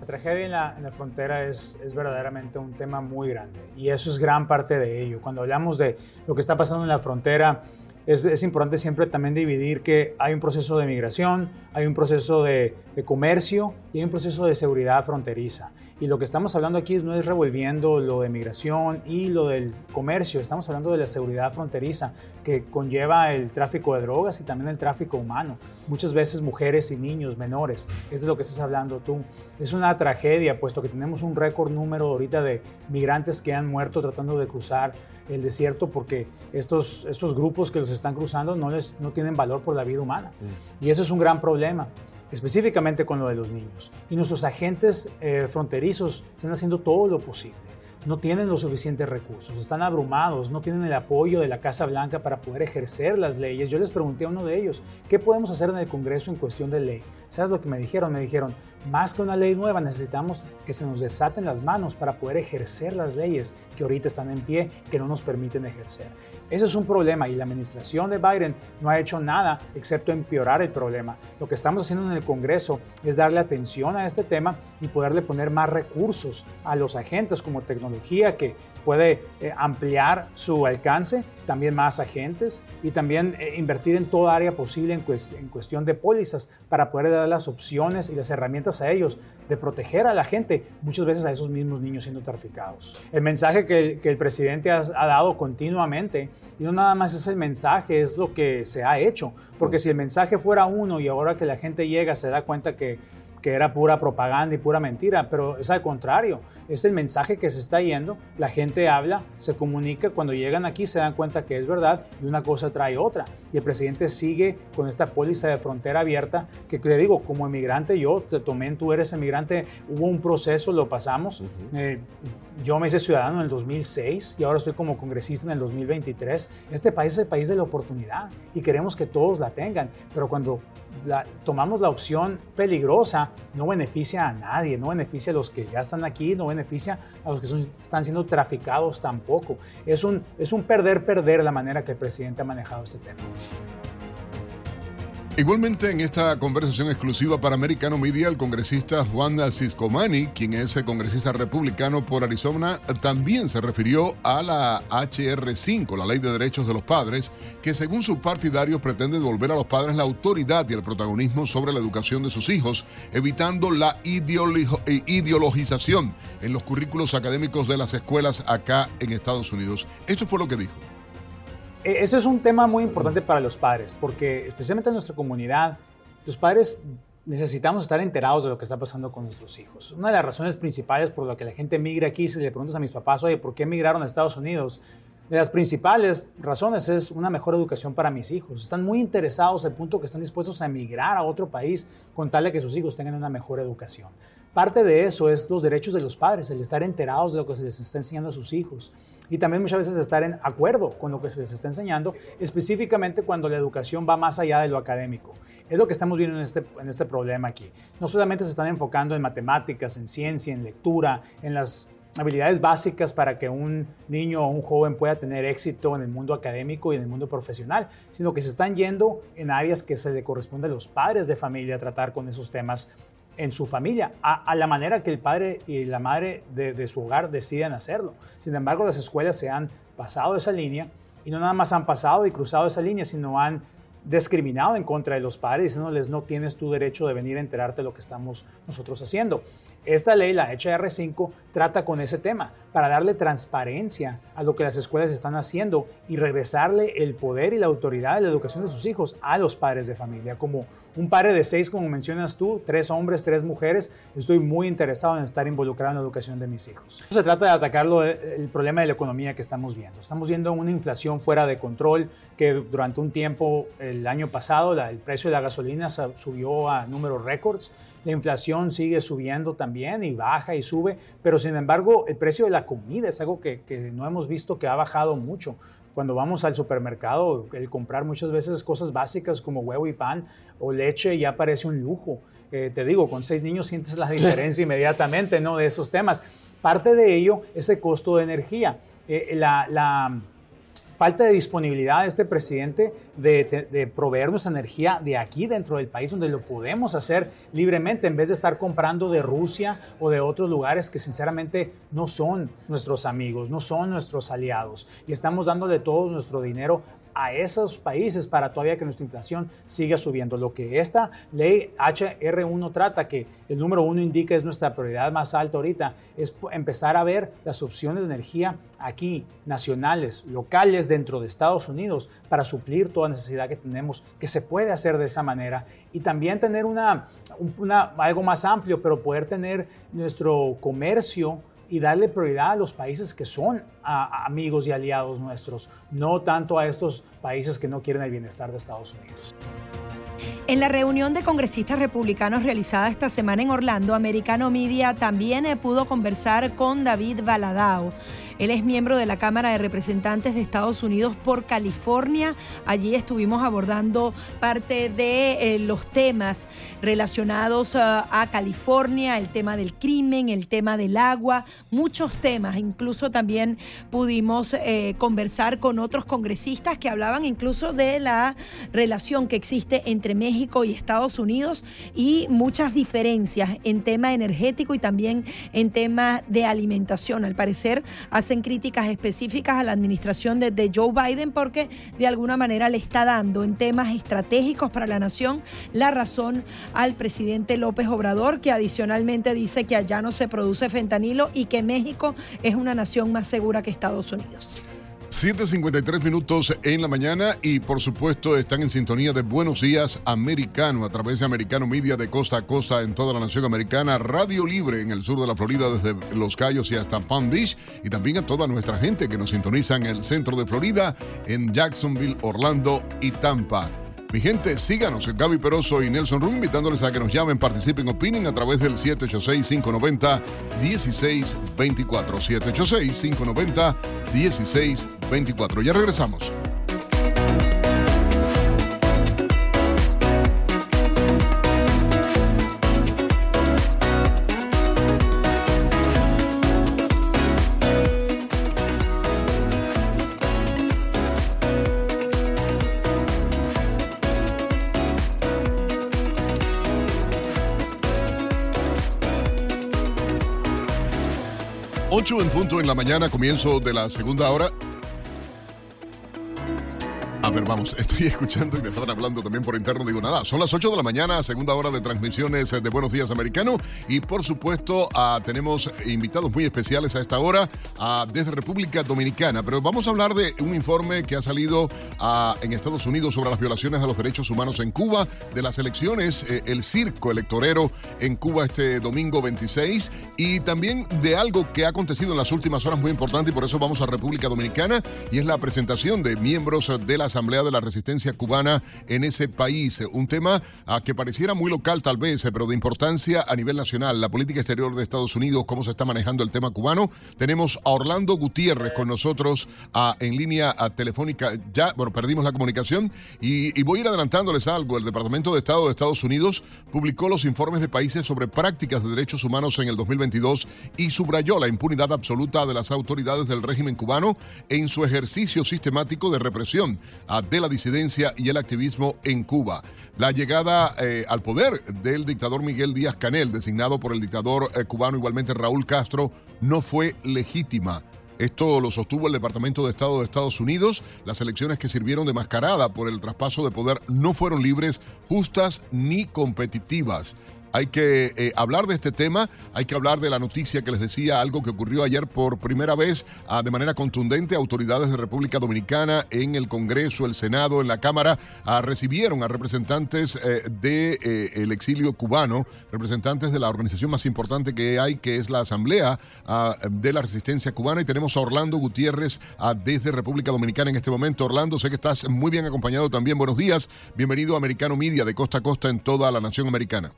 La tragedia en la, frontera es, es, verdaderamente un tema muy grande y eso es gran parte de ello. Cuando hablamos de lo que está pasando en la frontera, es, importante siempre también dividir que hay un proceso de migración, hay un proceso de, comercio y hay un proceso de seguridad fronteriza. Y lo que estamos hablando aquí no es revolviendo lo de migración y lo del comercio, estamos hablando de la seguridad fronteriza que conlleva el tráfico de drogas y también el tráfico humano. Muchas veces mujeres y niños menores, es de lo que estás hablando tú. Es una tragedia puesto que tenemos un récord número ahorita de migrantes que han muerto tratando de cruzar el desierto porque estos, estos grupos que los están cruzando no, les, no tienen valor por la vida humana. Mm. Y eso es un gran problema específicamente con lo de los niños. Y nuestros agentes eh, fronterizos están haciendo todo lo posible no tienen los suficientes recursos, están abrumados, no tienen el apoyo de la Casa Blanca para poder ejercer las leyes. Yo les pregunté a uno de ellos, ¿qué podemos hacer en el Congreso en cuestión de ley? ¿Sabes lo que me dijeron? Me dijeron, más que una ley nueva, necesitamos que se nos desaten las manos para poder ejercer las leyes que ahorita están en pie, que no nos permiten ejercer. Ese es un problema y la administración de Biden no ha hecho nada excepto empeorar el problema. Lo que estamos haciendo en el Congreso es darle atención a este tema y poderle poner más recursos a los agentes como tecnología que puede eh, ampliar su alcance, también más agentes y también eh, invertir en toda área posible en, cuestión de pólizas para poder dar las opciones y las herramientas a ellos de proteger a la gente, muchas veces a esos mismos niños siendo traficados. El mensaje que, que el presidente ha, ha, dado continuamente, y no nada más es el mensaje, es lo que se ha hecho, porque si el mensaje fuera uno y ahora que la gente llega se da cuenta que que era pura propaganda y pura mentira, pero es al contrario, es el mensaje que se está yendo, la gente habla, se comunica, cuando llegan aquí se dan cuenta que es verdad y una cosa trae otra. Y el presidente sigue con esta póliza de frontera abierta, que le digo, como emigrante, yo te tomé, tú eres emigrante, hubo un proceso, lo pasamos, eh, yo me hice ciudadano en el 2006 y ahora estoy como congresista en el 2023. Este país es el país de la oportunidad y queremos que todos la tengan, pero cuando tomamos la opción peligrosa, no beneficia a nadie, no beneficia a los que ya están aquí, no beneficia a los que están siendo traficados tampoco. Es un, es un perder-perder la manera que el presidente ha manejado este tema. Igualmente en esta conversación exclusiva para Americano Media, el congresista Juan Ciscomani, quien es el congresista republicano por Arizona, también se refirió a la HR5, la Ley de Derechos de los Padres, que según su partidario pretende devolver a los padres la autoridad y el protagonismo sobre la educación de sus hijos, evitando la ideologización en los currículos académicos de las escuelas acá en Estados Unidos. Esto fue lo que dijo. E, Eso es un tema muy importante para los padres, porque especialmente en nuestra comunidad, los padres necesitamos estar enterados de lo que está pasando con nuestros hijos. Una de las razones principales por la que la gente migra aquí, si le preguntas a mis papás, oye, ¿por qué emigraron a Estados Unidos? De las principales razones es una mejor educación para mis hijos. Están muy interesados al punto que están dispuestos a emigrar a otro país con tal de que sus hijos tengan una mejor educación. Parte de eso es los derechos de los padres, el estar enterados de lo que se les está enseñando a sus hijos y también muchas veces estar en acuerdo con lo que se les está enseñando, específicamente cuando la educación va más allá de lo académico. Es lo que estamos viendo en este, en este problema aquí. No solamente se están enfocando en matemáticas, en ciencia, en lectura, en las habilidades básicas para que un niño o un joven pueda tener éxito en el mundo académico y en el mundo profesional, sino que se están yendo en áreas que se le corresponde a los padres de familia tratar con esos temas en su familia, a, la manera que el padre y la madre de, su hogar deciden hacerlo. Sin embargo, las escuelas se han pasado esa línea y no nada más han pasado y cruzado esa línea, sino han discriminado en contra de los padres, diciéndoles no tienes tu derecho de venir a enterarte de lo que estamos nosotros haciendo. Esta ley, la HR5, trata con ese tema para darle transparencia a lo que las escuelas están haciendo y regresarle el poder y la autoridad de la educación de sus hijos a los padres de familia. Como un padre de seis, como mencionas tú, tres hombres, tres mujeres, estoy muy interesado en estar involucrado en la educación de mis hijos. Se trata de atacarlo el problema de la economía que estamos viendo. Estamos viendo una inflación fuera de control que durante un tiempo, el año pasado, el precio de la gasolina subió a números récords. La inflación sigue subiendo también y baja y sube, pero sin embargo el precio de la comida es algo que, que no hemos visto que ha bajado mucho cuando vamos al supermercado, el comprar muchas veces cosas básicas como huevo y pan o leche ya parece un lujo. Eh, te digo, con seis niños sientes la [laughs] diferencia inmediatamente ¿no? de esos temas. Parte de ello es el costo de energía. Eh, la, la falta de disponibilidad de este presidente de, de, proveernos energía de aquí dentro del país, donde lo podemos hacer libremente, en vez de estar comprando de Rusia o de otros lugares que sinceramente no son nuestros amigos, no son nuestros aliados. Y estamos dándole todo nuestro dinero a esos países para todavía que nuestra inflación siga subiendo. Lo que esta ley HR1 trata, que el número uno indica es nuestra prioridad más alta ahorita, es empezar a ver las opciones de energía aquí, nacionales, locales dentro de Estados Unidos, para suplir toda necesidad que tenemos, que se puede hacer de esa manera y también tener una, algo más amplio, pero poder tener nuestro comercio y darle prioridad a los países que son amigos y aliados nuestros, no tanto a estos países que no quieren el bienestar de Estados Unidos. En la reunión de congresistas republicanos realizada esta semana en Orlando, Americano Media también pudo conversar con David Baladao. Él es miembro de la Cámara de Representantes de Estados Unidos por California. Allí estuvimos abordando parte de eh, los temas relacionados uh, a California, el tema del crimen, el tema del agua, muchos temas. Incluso también pudimos eh, conversar con otros congresistas que hablaban incluso de la relación que existe entre México y Estados Unidos y muchas diferencias en tema energético y también en tema de alimentación. Al parecer, hace hacen críticas específicas a la administración de, de, Joe Biden porque de alguna manera le está dando en temas estratégicos para la nación la razón al presidente López Obrador, que adicionalmente dice que allá no se produce fentanilo y que México es una nación más segura que Estados Unidos. 7.53 minutos en la mañana y por supuesto están en sintonía de Buenos Días Americano a través de Americano Media de costa a costa en toda la nación americana, Radio Libre en el sur de la Florida desde Los Cayos y hasta Palm Beach y también a toda nuestra gente que nos sintoniza en el centro de Florida, en Jacksonville, Orlando y Tampa. Mi gente, síganos, Gaby Peroso y Nelson Rubin, invitándoles a que nos llamen, participen, opinen a través del 786-590-1624. 786-590-1624. Ya regresamos. 8 en punto en la mañana, comienzo de la segunda hora. A ver, vamos, estoy escuchando y me estaban hablando también por interno. Digo, nada, son las 8 de la mañana, segunda hora de transmisiones de Buenos Días Americano. Y por supuesto, ah, tenemos invitados muy especiales a esta hora ah, desde República Dominicana. Pero vamos a hablar de un informe que ha salido ah, en Estados Unidos sobre las violaciones a los derechos humanos en Cuba, de las elecciones, eh, el circo electorero en Cuba este domingo 26. Y también de algo que ha acontecido en las últimas horas muy importante y por eso vamos a República Dominicana. Y es la presentación de miembros de la Asamblea de la Resistencia Cubana en ese país. Un tema ah, que pareciera muy local tal vez, eh, pero de importancia a nivel nacional. La política exterior de Estados Unidos, cómo se está manejando el tema cubano. Tenemos a Orlando Gutiérrez con nosotros ah, en línea ah, telefónica. Ya, bueno, perdimos la comunicación y, y voy a ir adelantándoles algo. El Departamento de Estado de Estados Unidos publicó los informes de países sobre prácticas de derechos humanos en el 2022 y subrayó la impunidad absoluta de las autoridades del régimen cubano en su ejercicio sistemático de represión de la disidencia y el activismo en Cuba. La llegada eh, al poder del dictador Miguel Díaz Canel, designado por el dictador eh, cubano igualmente Raúl Castro, no fue legítima. Esto lo sostuvo el Departamento de Estado de Estados Unidos. Las elecciones que sirvieron de mascarada por el traspaso de poder no fueron libres, justas ni competitivas. Hay que eh, hablar de este tema, hay que hablar de la noticia que les decía, algo que ocurrió ayer por primera vez ah, de manera contundente. Autoridades de República Dominicana en el Congreso, el Senado, en la Cámara, ah, recibieron a representantes del de, eh, exilio cubano, representantes de la organización más importante que hay, que es la Asamblea ah, de la Resistencia Cubana. Y tenemos a Orlando Gutiérrez desde República Dominicana en este momento. Orlando, sé que estás muy bien acompañado también. Buenos días. Bienvenido a Americano Media de costa a costa en toda la nación americana.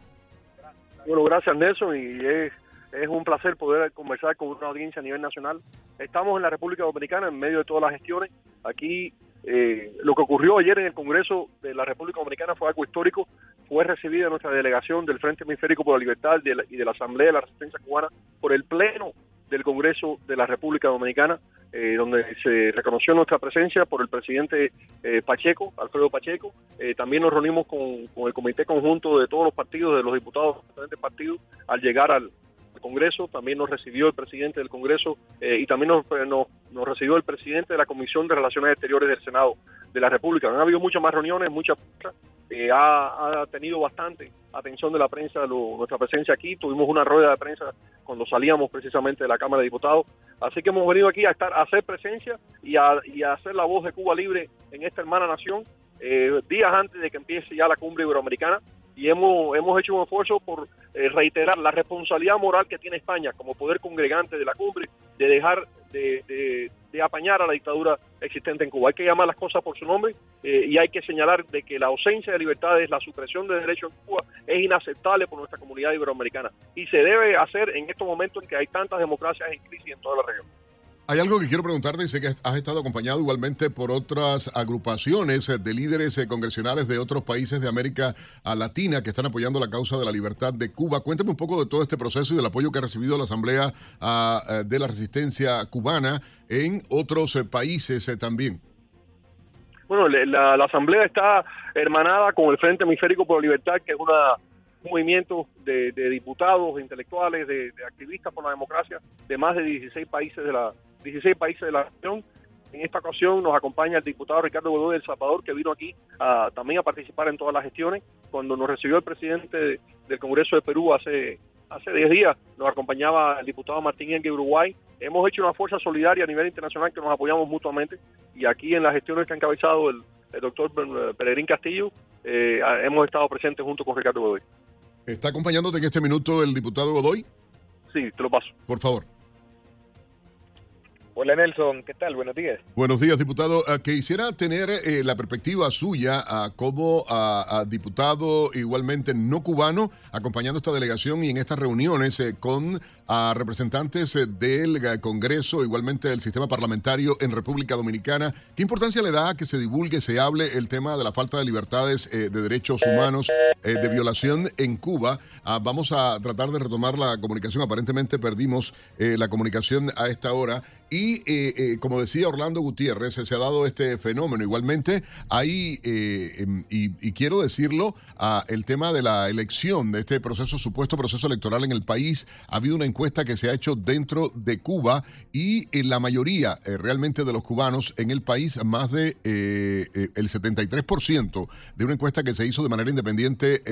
Bueno, gracias Nelson y es, es un placer poder conversar con una audiencia a nivel nacional. Estamos en la República Dominicana en medio de todas las gestiones. Aquí eh, lo que ocurrió ayer en el Congreso de la República Dominicana fue algo histórico. Fue recibida nuestra delegación del Frente Hemisférico por la Libertad y de la Asamblea de la Resistencia Cubana por el Pleno del Congreso de la República Dominicana, eh, donde se reconoció nuestra presencia por el presidente eh, Pacheco, Alfredo Pacheco. Eh, también nos reunimos con, el comité conjunto de todos los partidos, de los diputados de diferentes partidos, al llegar al, Congreso, también nos recibió el presidente del Congreso y también nos, nos, recibió el presidente de la Comisión de Relaciones Exteriores del Senado de la República. Han habido muchas más reuniones, muchas ha, tenido bastante atención de la prensa nuestra presencia aquí. Tuvimos una rueda de prensa cuando salíamos precisamente de la Cámara de Diputados. Así que hemos venido aquí a estar a hacer presencia y a, y a hacer la voz de Cuba Libre en esta hermana nación eh, días antes de que empiece ya la cumbre iberoamericana y hemos, hemos hecho un esfuerzo por eh, reiterar la responsabilidad moral que tiene España como poder congregante de la cumbre de dejar de, de, apañar a la dictadura existente en Cuba. Hay que llamar las cosas por su nombre eh, y hay que señalar de que la ausencia de libertades, la supresión de derechos en Cuba es inaceptable por nuestra comunidad iberoamericana y se debe hacer en estos momentos en que hay tantas democracias en crisis en toda la región. Hay algo que quiero preguntarte, sé que has estado acompañado igualmente por otras agrupaciones de líderes eh, congresionales de otros países de América Latina que están apoyando la causa de la libertad de Cuba. Cuéntame un poco de todo este proceso y del apoyo que ha recibido la Asamblea ah, eh, de la Resistencia Cubana en otros eh, países también. Bueno, la, Asamblea está hermanada con el Frente Hemisférico por la Libertad, que es un movimiento de, diputados, de intelectuales, de activistas por la democracia de más de 16 países de la, 16 países de la región. En esta ocasión nos acompaña el diputado Ricardo Godoy del Salvador, que vino aquí también a participar en todas las gestiones. Cuando nos recibió el presidente del Congreso de Perú hace, hace 10 días nos acompañaba el diputado Martín de Uruguay. Hemos hecho una fuerza solidaria a nivel internacional que nos apoyamos mutuamente y aquí en las gestiones que ha encabezado el, doctor Peregrín Castillo eh, hemos estado presentes junto con Ricardo Godoy. ¿Está acompañándote en este minuto el diputado Godoy? Sí, te lo paso. Por favor. Hola Nelson, ¿qué tal? Buenos días. Buenos días, diputado. Ah, quisiera tener eh, la perspectiva suya uh, como uh, diputado igualmente no cubano, acompañando esta delegación y en estas reuniones eh, con representantes eh, del Congreso, igualmente del sistema parlamentario en República Dominicana. ¿Qué importancia le da que se divulgue, se hable el tema de la falta de libertades de derechos humanos, de violación en Cuba? vamos a tratar de retomar la comunicación. Aparentemente perdimos la comunicación a esta hora. Y eh, eh, como decía Orlando Gutiérrez, se ha dado este fenómeno. Igualmente, hay, eh, em, y, quiero decirlo, el tema de la elección, de este proceso, supuesto proceso electoral en el país. Ha habido una encuesta que se ha hecho dentro de Cuba y en la mayoría realmente de los cubanos en el país, más de el 73% de una encuesta que se hizo de manera independiente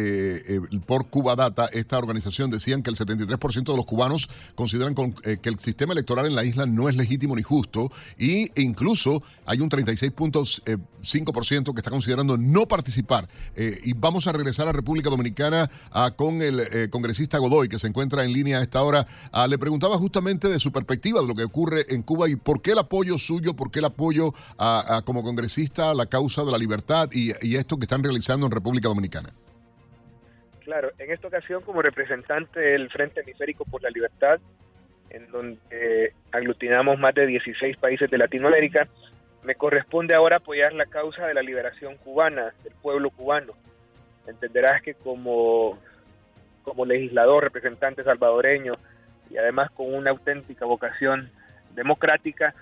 por Cuba Data, esta organización decían que el 73% de los cubanos consideran que el sistema electoral en la isla no es legítimo ni justo y incluso hay un 36.5% que está considerando no participar. Eh, y vamos a regresar a República Dominicana con el eh, congresista Godoy que se encuentra en línea a esta hora. Ah, le preguntaba justamente de su perspectiva de lo que ocurre en Cuba y por qué el apoyo suyo, por qué el apoyo como congresista a la causa de la libertad y, y esto que están realizando en República Dominicana. Claro, en esta ocasión como representante del Frente Hemisférico por la Libertad, en donde aglutinamos más de 16 países de Latinoamérica, me corresponde ahora apoyar la causa de la liberación cubana, del pueblo cubano. Entenderás que como, como legislador, representante salvadoreño y además con una auténtica vocación democrática,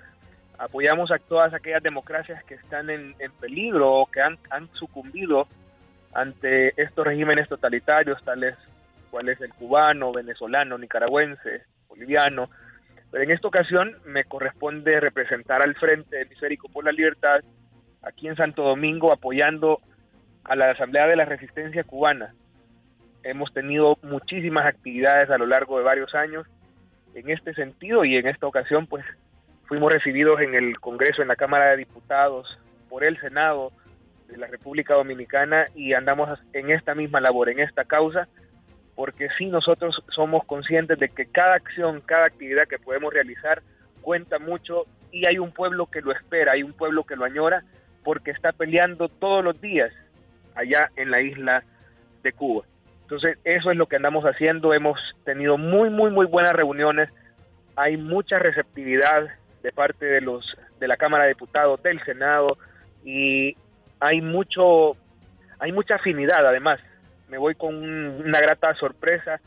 apoyamos a todas aquellas democracias que están en, peligro o que han, han sucumbido ante estos regímenes totalitarios, tales cuales el cubano, venezolano, nicaragüense, boliviano. Pero en esta ocasión me corresponde representar al Frente Hemisférico por la Libertad aquí en Santo Domingo apoyando a la Asamblea de la Resistencia Cubana. Hemos tenido muchísimas actividades a lo largo de varios años en este sentido y en esta ocasión pues fuimos recibidos en el Congreso, en la Cámara de Diputados, por el Senado de la República Dominicana y andamos en esta misma labor, en esta causa porque sí nosotros somos conscientes de que cada acción, cada actividad que podemos realizar cuenta mucho y hay un pueblo que lo espera, hay un pueblo que lo añora porque está peleando todos los días allá en la isla de Cuba. Entonces, eso es lo que andamos haciendo. Hemos tenido muy, muy, muy buenas reuniones. Hay mucha receptividad de parte de los de la Cámara de Diputados, del Senado y hay mucho hay mucha afinidad además me voy con una grata sorpresa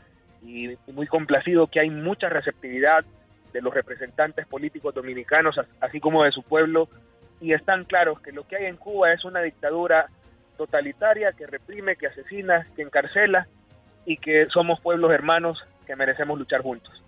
y, muy complacido que hay mucha receptividad de los representantes políticos dominicanos, así como de su pueblo, y están claros que lo que hay en Cuba es una dictadura totalitaria que reprime, que asesina, que encarcela y que somos pueblos hermanos que merecemos luchar juntos.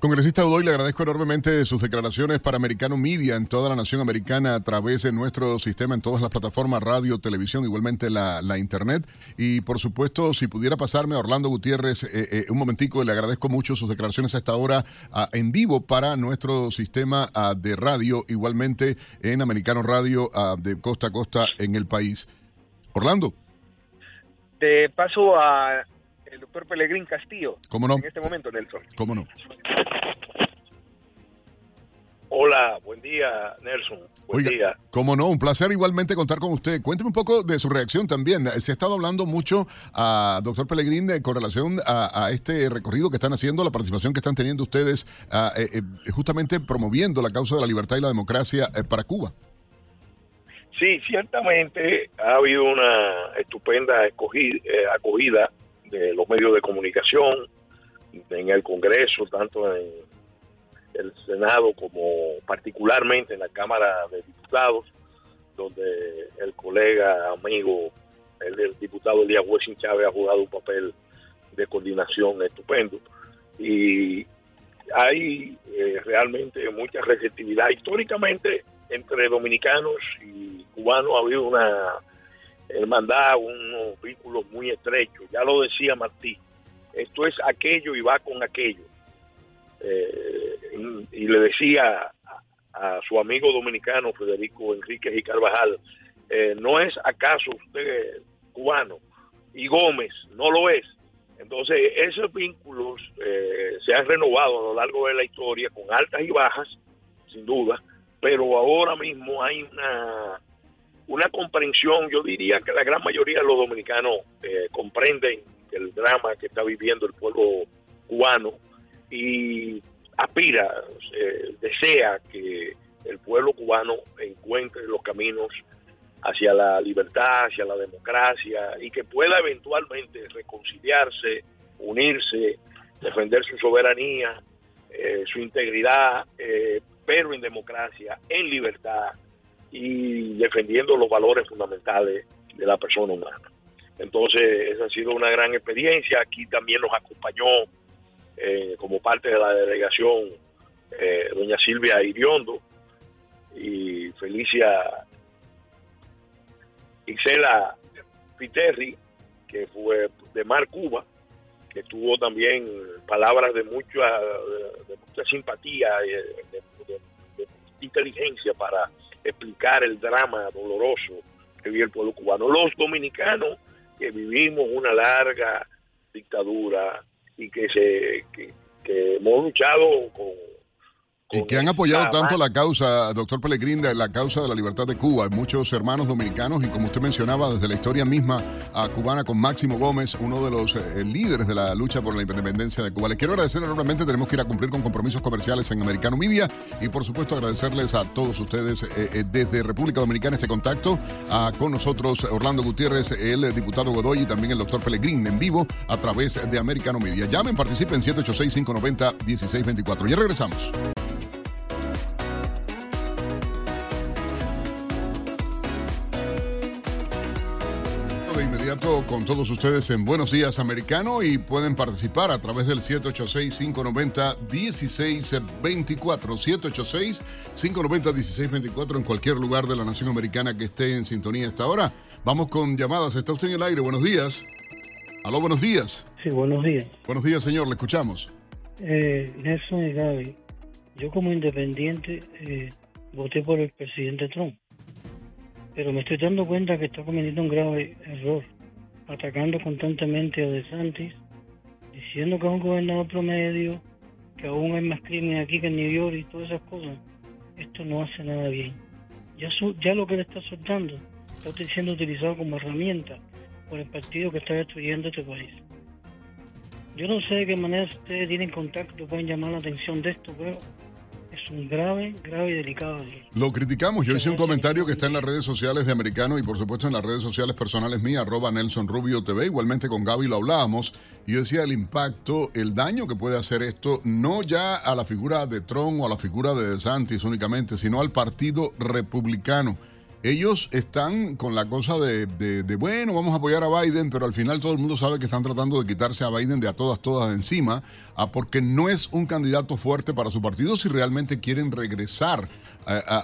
Congresista Godoy, le agradezco enormemente sus declaraciones para Americano Media en toda la nación americana a través de nuestro sistema en todas las plataformas, radio, televisión, igualmente la, internet. Y por supuesto, si pudiera pasarme a Orlando Gutiérrez eh, eh, un momentico, le agradezco mucho sus declaraciones a esta hora en vivo para nuestro sistema de radio, igualmente en Americano Radio de costa a costa en el país. Orlando. Te paso a el doctor Pelegrín Castillo. ¿Cómo no? En este momento, Nelson. ¿Cómo no? Hola, buen día, Nelson. Buen día. Cómo no, un placer igualmente contar con usted. Cuénteme un poco de su reacción también. Se ha estado hablando mucho a doctor Pellegrín con relación a, este recorrido que están haciendo, la participación que están teniendo ustedes, eh, eh, justamente promoviendo la causa de la libertad y la democracia eh, para Cuba. Sí, ciertamente ha habido una estupenda acogida de los medios de comunicación, en el Congreso, tanto en el Senado como particularmente en la Cámara de Diputados, donde el colega, amigo, el, diputado Elías Wessing Chávez ha jugado un papel de coordinación estupendo. Y hay eh, realmente mucha receptividad. Históricamente, entre dominicanos y cubanos ha habido una hermandad, unos vínculos muy estrechos. Ya lo decía Martí, esto es aquello y va con aquello. Eh, y, le decía a, su amigo dominicano Federico Enríquez y Carvajal, eh, ¿no es acaso usted cubano? Y Gómez no lo es. Entonces, esos vínculos eh, se han renovado a lo largo de la historia con altas y bajas, sin duda, pero ahora mismo hay una, una comprensión, yo diría que la gran mayoría de los dominicanos eh, comprenden el drama que está viviendo el pueblo cubano y aspira, eh, desea que el pueblo cubano encuentre los caminos hacia la libertad, hacia la democracia y que pueda eventualmente reconciliarse, unirse, defender su soberanía, eh, su integridad, eh, pero en democracia, en libertad y defendiendo los valores fundamentales de la persona humana. Entonces, esa ha sido una gran experiencia. Aquí también nos acompañó eh, como parte de la delegación doña Silvia Iriondo y Felicia Isela Piterri, que fue de Mar Cuba, que tuvo también palabras de mucha, de mucha simpatía, de, de, inteligencia para explicar el drama doloroso que vive el pueblo cubano. Los dominicanos que vivimos una larga dictadura y que se que hemos luchado con y que han apoyado tanto la causa, doctor Pellegrín, la causa de la libertad de Cuba. Muchos hermanos dominicanos y como usted mencionaba, desde la historia misma a cubana con Máximo Gómez, uno de los eh, líderes de la lucha por la independencia de Cuba. Les quiero agradecer enormemente, tenemos que ir a cumplir con compromisos comerciales en Americano Media y por supuesto agradecerles a todos ustedes eh, eh, desde República Dominicana este contacto, con nosotros Orlando Gutiérrez, el diputado Godoy y también el doctor Pellegrín en vivo a través de Americano Media. Llamen, participen 786-590-1624. Ya regresamos. Con todos ustedes en Buenos Días Americano y pueden participar a través del 786-590-1624. 786-590-1624 en cualquier lugar de la nación americana que esté en sintonía hasta ahora. Vamos con llamadas. Está usted en el aire. Buenos días. Aló, buenos días. Sí, buenos días. Buenos días, señor. Le escuchamos. Eh, Nelson y Gaby, yo como independiente eh, voté por el presidente Trump pero me estoy dando cuenta que está cometiendo un grave error atacando constantemente a DeSantis, diciendo que es un gobernador promedio, que aún hay más crimen aquí que en New York y todas esas cosas. Esto no hace nada bien. Ya, ya lo que le está soltando está siendo utilizado como herramienta por el partido que está destruyendo este país. Yo no sé de qué manera ustedes tienen contacto, pueden llamar la atención de esto, pero grave, grave y delicado Lo criticamos. Yo hice un comentario que está en las redes sociales de Americano y por supuesto en las redes sociales personales mías, arroba Nelson Rubio TV. Igualmente con Gaby lo hablábamos. Y yo decía el impacto, el daño que puede hacer esto, no ya a la figura de Trump o a la figura de DeSantis únicamente, sino al Partido Republicano ellos están con la cosa de, bueno, vamos a apoyar a Biden, pero al final todo el mundo sabe que están tratando de quitarse a Biden de a todas, todas de encima, ah, porque no es un candidato fuerte para su partido si realmente quieren regresar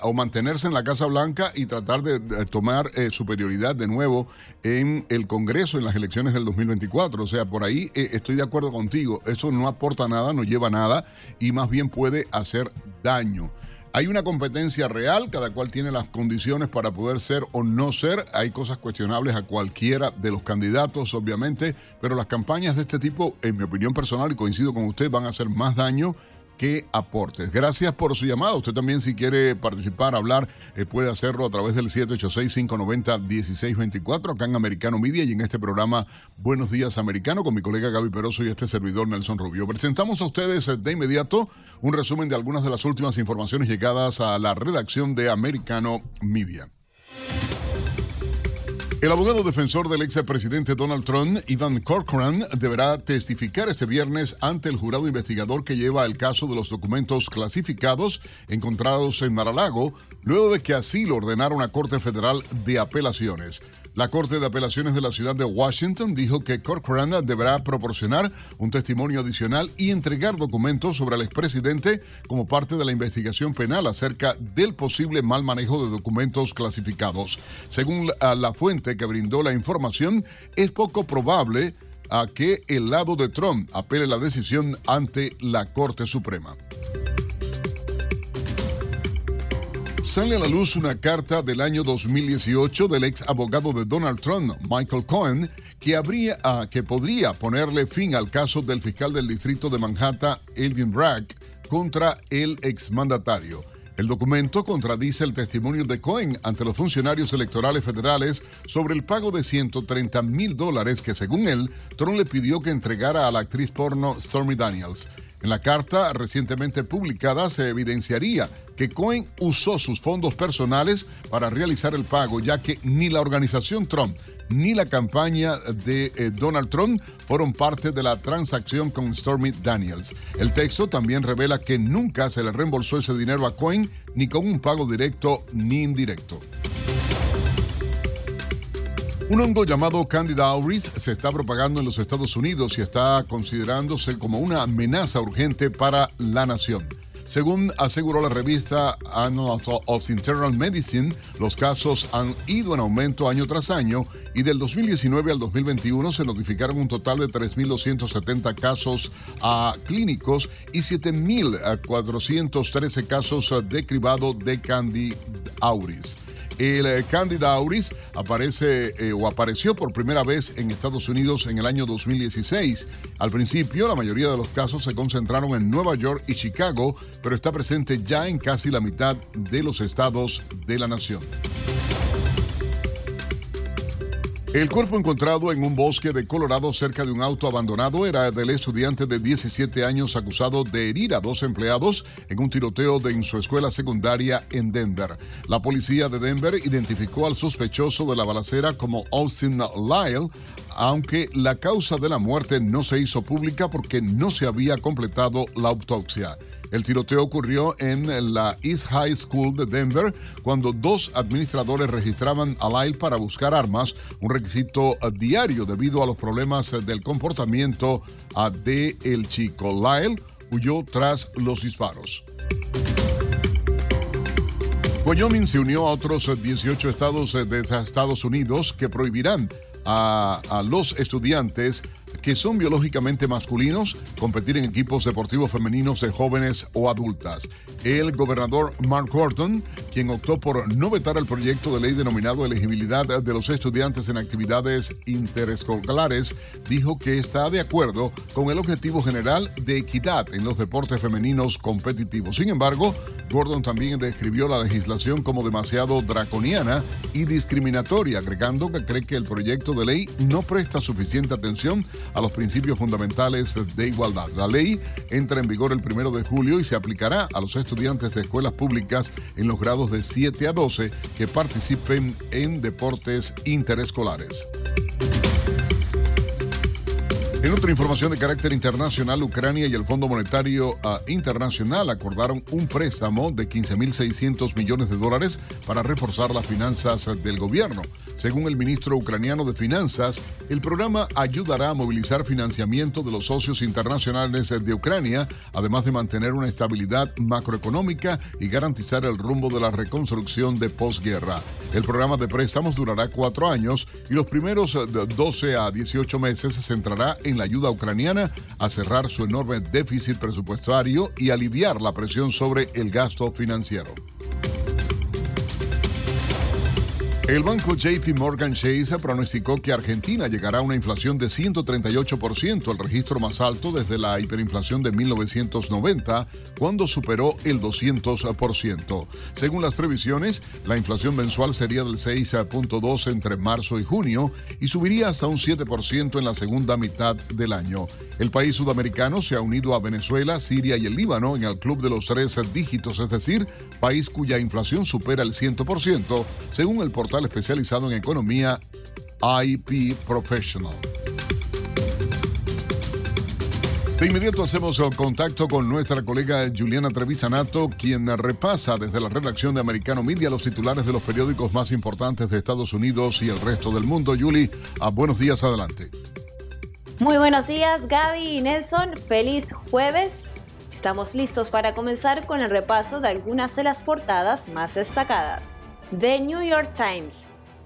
o mantenerse en la Casa Blanca y tratar de, tomar eh, superioridad de nuevo en el Congreso en las elecciones del 2024. O sea, por ahí eh, estoy de acuerdo contigo, eso no aporta nada, no lleva nada y más bien puede hacer daño. Hay una competencia real, cada cual tiene las condiciones para poder ser o no ser. Hay cosas cuestionables a cualquiera de los candidatos, obviamente, pero las campañas de este tipo, en mi opinión personal, y coincido con usted, van a hacer más daño que aportes. Gracias por su llamada. Usted también si quiere participar, hablar, eh, puede hacerlo a través del 786-590-1624 acá en Americano Media y en este programa Buenos Días Americano con mi colega Gaby Peroso y este servidor Nelson Rubio. Presentamos a ustedes eh, de inmediato un resumen de algunas de las últimas informaciones llegadas a la redacción de Americano Media. El abogado defensor del expresidente Donald Trump, Ivan Corcoran, deberá testificar este viernes ante el jurado investigador que lleva el caso de los documentos clasificados encontrados en Maralago, luego de que así lo ordenara una Corte Federal de Apelaciones. La Corte de Apelaciones de la ciudad de Washington dijo que Corcoran deberá proporcionar un testimonio adicional y entregar documentos sobre el expresidente como parte de la investigación penal acerca del posible mal manejo de documentos clasificados. Según la fuente que brindó la información, es poco probable a que el lado de Trump apele la decisión ante la Corte Suprema. Sale a la luz una carta del año 2018 del ex abogado de Donald Trump, Michael Cohen, que, habría, ah, que podría ponerle fin al caso del fiscal del distrito de Manhattan, Elvin Bragg, contra el exmandatario. El documento contradice el testimonio de Cohen ante los funcionarios electorales federales sobre el pago de 130 mil dólares que, según él, Trump le pidió que entregara a la actriz porno Stormy Daniels. En la carta recientemente publicada se evidenciaría que Cohen usó sus fondos personales para realizar el pago, ya que ni la organización Trump ni la campaña de eh, Donald Trump fueron parte de la transacción con Stormy Daniels. El texto también revela que nunca se le reembolsó ese dinero a Cohen ni con un pago directo ni indirecto. Un hongo llamado Candida auris se está propagando en los Estados Unidos y está considerándose como una amenaza urgente para la nación. Según aseguró la revista Annals of Internal Medicine, los casos han ido en aumento año tras año y del 2019 al 2021 se notificaron un total de 3.270 casos a clínicos y 7.413 casos de cribado de Candida auris. El eh, Candida auris aparece eh, o apareció por primera vez en Estados Unidos en el año 2016. Al principio, la mayoría de los casos se concentraron en Nueva York y Chicago, pero está presente ya en casi la mitad de los estados de la nación. El cuerpo encontrado en un bosque de Colorado cerca de un auto abandonado era del estudiante de 17 años acusado de herir a dos empleados en un tiroteo de en su escuela secundaria en Denver. La policía de Denver identificó al sospechoso de la balacera como Austin Lyle, aunque la causa de la muerte no se hizo pública porque no se había completado la autopsia. El tiroteo ocurrió en la East High School de Denver cuando dos administradores registraban a Lyle para buscar armas, un requisito diario debido a los problemas del comportamiento de el chico. Lyle huyó tras los disparos. Wyoming se unió a otros 18 estados de Estados Unidos que prohibirán a, a los estudiantes que son biológicamente masculinos competir en equipos deportivos femeninos de jóvenes o adultas. El gobernador Mark Gordon, quien optó por no vetar el proyecto de ley denominado elegibilidad de los estudiantes en actividades interescolares, dijo que está de acuerdo con el objetivo general de equidad en los deportes femeninos competitivos. Sin embargo, Gordon también describió la legislación como demasiado draconiana y discriminatoria, agregando que cree que el proyecto de ley no presta suficiente atención a los principios fundamentales de igualdad. La ley entra en vigor el primero de julio y se aplicará a los estudiantes de escuelas públicas en los grados de 7 a 12 que participen en deportes interescolares. En otra información de carácter internacional, Ucrania y el Fondo Monetario ah, Internacional acordaron un préstamo de 15.600 millones de dólares para reforzar las finanzas del gobierno. Según el ministro ucraniano de Finanzas, el programa ayudará a movilizar financiamiento de los socios internacionales de Ucrania, además de mantener una estabilidad macroeconómica y garantizar el rumbo de la reconstrucción de posguerra. El programa de préstamos durará cuatro años y los primeros 12 a 18 meses se centrará en la ayuda ucraniana a cerrar su enorme déficit presupuestario y aliviar la presión sobre el gasto financiero. El banco JP Morgan Chase pronosticó que Argentina llegará a una inflación de 138%, el registro más alto desde la hiperinflación de 1990, cuando superó el 200%. Según las previsiones, la inflación mensual sería del 6.2 entre marzo y junio y subiría hasta un 7% en la segunda mitad del año. El país sudamericano se ha unido a Venezuela, Siria y el Líbano en el club de los tres dígitos, es decir, país cuya inflación supera el 100%, según el portal especializado en economía IP Professional. De inmediato hacemos contacto con nuestra colega Juliana Trevisanato, quien repasa desde la redacción de Americano Media los titulares de los periódicos más importantes de Estados Unidos y el resto del mundo. Julie, ah, buenos días, adelante. Muy buenos días Gaby y Nelson, feliz jueves. Estamos listos para comenzar con el repaso de algunas de las portadas más destacadas. The New York Times.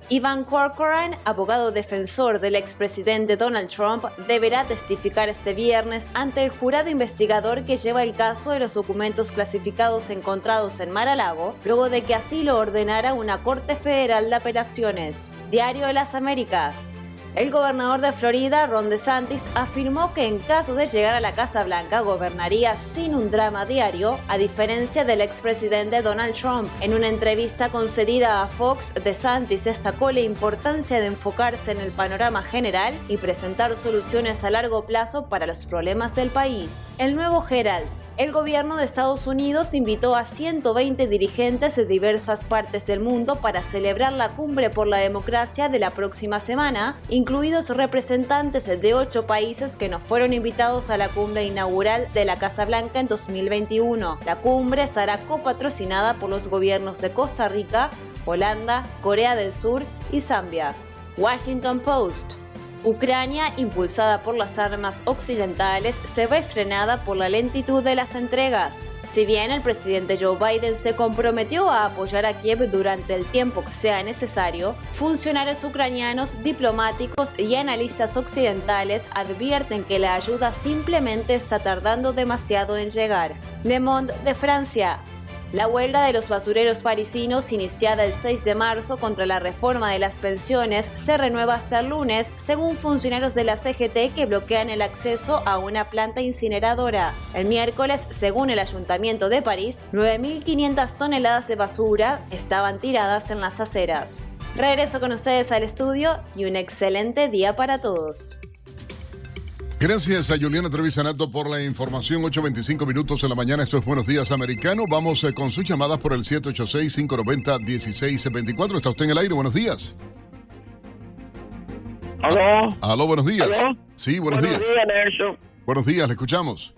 Ivan Corcoran, abogado defensor del expresidente Donald Trump, deberá testificar este viernes ante el jurado investigador que lleva el caso de los documentos clasificados encontrados en Mar-a-Lago, luego de que así lo ordenara una Corte Federal de Apelaciones. Diario de las Américas. El gobernador de Florida, Ron DeSantis, afirmó que en caso de llegar a la Casa Blanca gobernaría sin un drama diario, a diferencia del expresidente Donald Trump. En una entrevista concedida a Fox, DeSantis destacó la importancia de enfocarse en el panorama general y presentar soluciones a largo plazo para los problemas del país. El nuevo Herald. El gobierno de Estados Unidos invitó a 120 dirigentes de diversas partes del mundo para celebrar la cumbre por la democracia de la próxima semana, incluidos representantes de ocho países que no fueron invitados a la cumbre inaugural de la Casa Blanca en 2021. La cumbre estará copatrocinada por los gobiernos de Costa Rica, Holanda, Corea del Sur y Zambia. Washington Post. Ucrania, impulsada por las armas occidentales, se ve frenada por la lentitud de las entregas. Si bien el presidente Joe Biden se comprometió a apoyar a Kiev durante el tiempo que sea necesario, funcionarios ucranianos, diplomáticos y analistas occidentales advierten que la ayuda simplemente está tardando demasiado en llegar. Le Monde de Francia. La huelga de los basureros parisinos, iniciada el 6 de marzo contra la reforma de las pensiones, se renueva hasta el lunes, según funcionarios de la CGT que bloquean el acceso a una planta incineradora. El miércoles, según el Ayuntamiento de París, 9.500 toneladas de basura estaban tiradas en las aceras. Regreso con ustedes al estudio y un excelente día para todos. Gracias a Juliana Trevisanato por la información. 8.25 minutos en la mañana. Esto es Buenos Días Americano. Vamos eh, con sus llamadas por el 786-590-1624. Está usted en el aire. Buenos días. ¿Aló? Aló, buenos días. ¿Aló? Sí, buenos, Buenos días. días, Nelson. Buenos días, le escuchamos.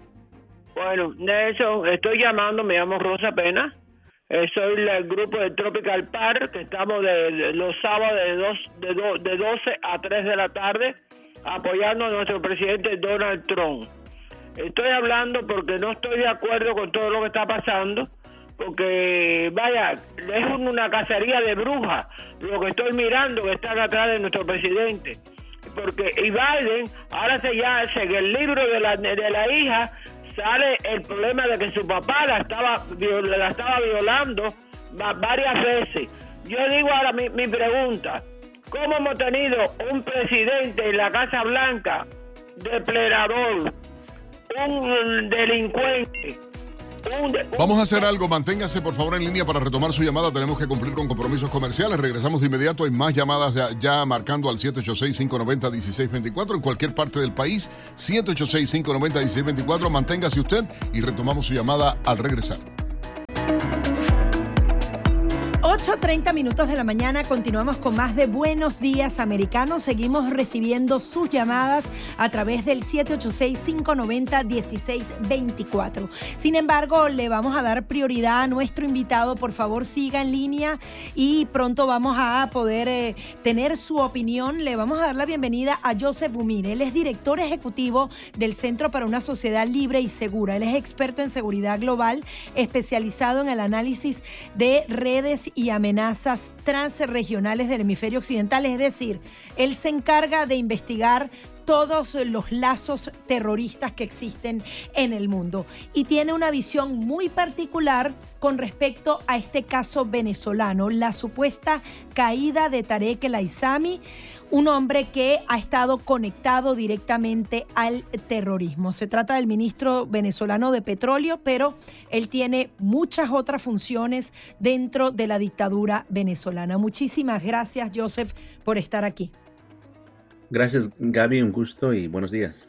Bueno, Nelson, estoy llamando, me llamo Rosa Pena. Eh, soy del grupo de Tropical Park, que estamos de, de los sábados de, dos, de, do- de 12 a 3 de la tarde apoyando a nuestro presidente Donald Trump. Estoy hablando porque no estoy de acuerdo con todo lo que está pasando, porque vaya, es una cacería de brujas lo que estoy mirando que están atrás de nuestro presidente. Porque y Biden, ahora se ya en el libro de la, de la hija sale el problema de que su papá la estaba la estaba violando va- varias veces. Yo digo ahora mi, mi pregunta, ¿cómo hemos tenido un presidente en la Casa Blanca depredador, un delincuente, Vamos a hacer algo. Manténgase, por favor, en línea para retomar su llamada. Tenemos que cumplir con compromisos comerciales. Regresamos de inmediato. Hay más llamadas ya, ya marcando al 786-590-1624 en cualquier parte del país. 786-590-1624. Manténgase usted y retomamos su llamada al regresar. 8.30 minutos de la mañana, continuamos con más de Buenos Días Americanos. Seguimos recibiendo sus llamadas a través del 786-590-1624. Sin embargo, le vamos a dar prioridad a nuestro invitado. Por favor, siga en línea y pronto vamos a poder eh, tener su opinión. Le vamos a dar la bienvenida a Joseph Umir. Él es director ejecutivo del Centro para una Sociedad Libre y Segura. Él es experto en seguridad global, especializado en el análisis de redes y amenazas transregionales del hemisferio occidental. Es decir, él se encarga de investigar todos los lazos terroristas que existen en el mundo y tiene una visión muy particular con respecto a este caso venezolano, la supuesta caída de Tarek El Aizami, un hombre que ha estado conectado directamente al terrorismo. Se trata del ministro venezolano de petróleo, pero él tiene muchas otras funciones dentro de la dictadura venezolana. Muchísimas gracias, Joseph, por estar aquí. Gracias, Gaby, un gusto y buenos días.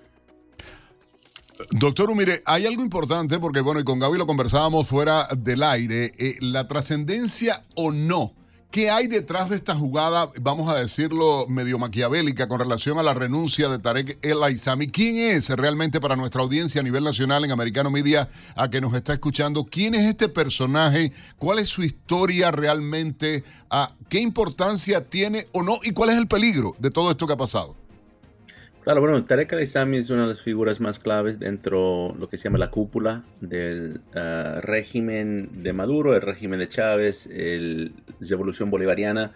Doctor Umire, hay algo importante porque, bueno, y con Gaby lo conversábamos fuera del aire, eh, la trascendencia o no. ¿Qué hay detrás de esta jugada, vamos a decirlo, medio maquiavélica con relación a la renuncia de Tarek El Aizami? ¿Quién es realmente para nuestra audiencia a nivel nacional en Americano Media a que nos está escuchando? ¿Quién es este personaje? ¿Cuál es su historia realmente? ¿A ¿Qué importancia tiene o no? ¿Y cuál es el peligro de todo esto que ha pasado? Claro, bueno, Tarek al-Aizami es una de las figuras más claves dentro de lo que se llama la cúpula del ah, régimen de Maduro, el régimen de Chávez, el- la revolución bolivariana.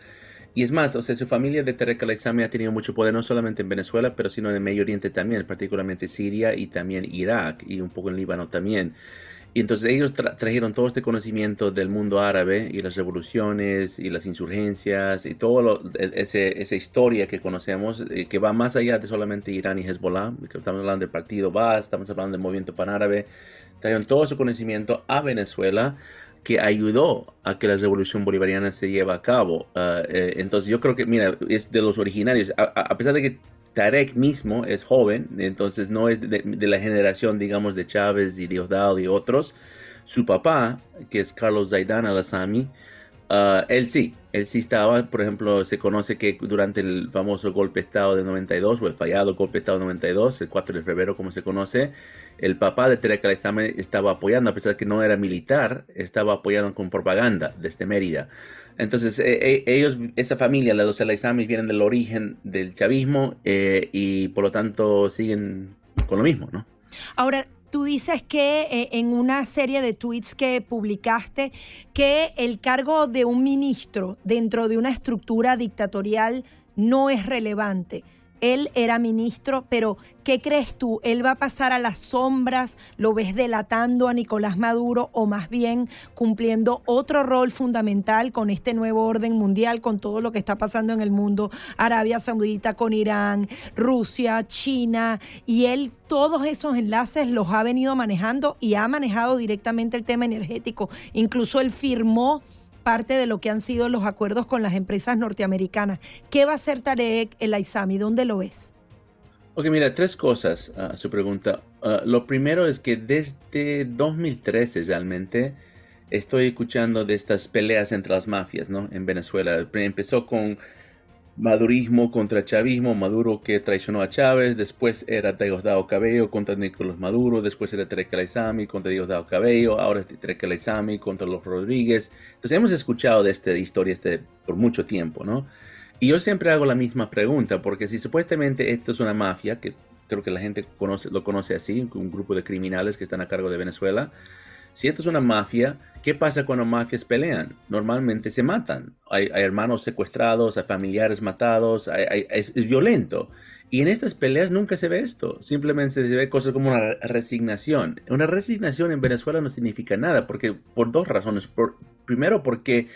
Y es más, o sea, su familia de Tarek al-Aissami ha tenido mucho poder no solamente en Venezuela, pero sino en el Medio Oriente también, particularmente Siria y también Irak y un poco en Líbano también. Y entonces ellos trajeron todo este conocimiento del mundo árabe y las revoluciones y las insurgencias y todo e, esa historia que conocemos, eh, que va más allá de solamente Irán y Hezbollah, estamos hablando del partido Baas, estamos hablando del movimiento panárabe, trajeron todo su conocimiento a Venezuela que ayudó a que la revolución bolivariana se lleve a cabo. Ah, eh, entonces yo creo que, mira, es de los originarios, a pesar de que Tarek mismo es joven, entonces no es de, la generación, digamos, de Chávez y Diosdado y otros. Su papá, que es Carlos Zaidan al-Assami, ah, él sí, él sí estaba, por ejemplo, se conoce que durante el famoso golpe de Estado de 92, o el fallado golpe de Estado de 92, el 4 de febrero como se conoce, el papá de Tarek al-Assami estaba apoyando, a pesar de que no era militar, estaba apoyando con propaganda desde Mérida. Entonces, eh, eh, ellos, esa familia, los Elaizamis, vienen del origen del chavismo eh, y por lo tanto siguen con lo mismo, ¿no? Ahora, tú dices que en una serie de tweets que publicaste que el cargo de un ministro dentro de una estructura dictatorial no es relevante. Él era ministro, pero ¿qué crees tú? ¿Él va a pasar a las sombras? ¿Lo ves delatando a Nicolás Maduro o más bien cumpliendo otro rol fundamental con este nuevo orden mundial, con todo lo que está pasando en el mundo? Arabia Saudita con Irán, Rusia, China, y él todos esos enlaces los ha venido manejando y ha manejado directamente el tema energético. Incluso él firmó parte de lo que han sido los acuerdos con las empresas norteamericanas. ¿Qué va a hacer Tarek el Aizami? ¿Dónde lo ves? Ok, mira, tres cosas a su pregunta. Ah, lo primero es que desde 2013 realmente estoy escuchando de estas peleas entre las mafias, ¿no? En Venezuela. Empezó con madurismo contra chavismo, Maduro que traicionó a Chávez, después era Diosdado Cabello contra Nicolás Maduro, después era El contra Diosdado Cabello, ahora es El contra los Rodríguez. Entonces hemos escuchado de esta historia este, por mucho tiempo, ¿no? Y yo siempre hago la misma pregunta, porque si supuestamente esto es una mafia, que creo que la gente lo conoce así, un grupo de criminales que están a cargo de Venezuela, si esto es una mafia, ¿qué pasa cuando mafias pelean? Normalmente se matan. Hay, hermanos secuestrados, hay familiares matados, es, violento. Y en estas peleas nunca se ve esto. Simplemente se ve cosas como una resignación. Una resignación en Venezuela no significa nada, porque por dos razones. primero, porque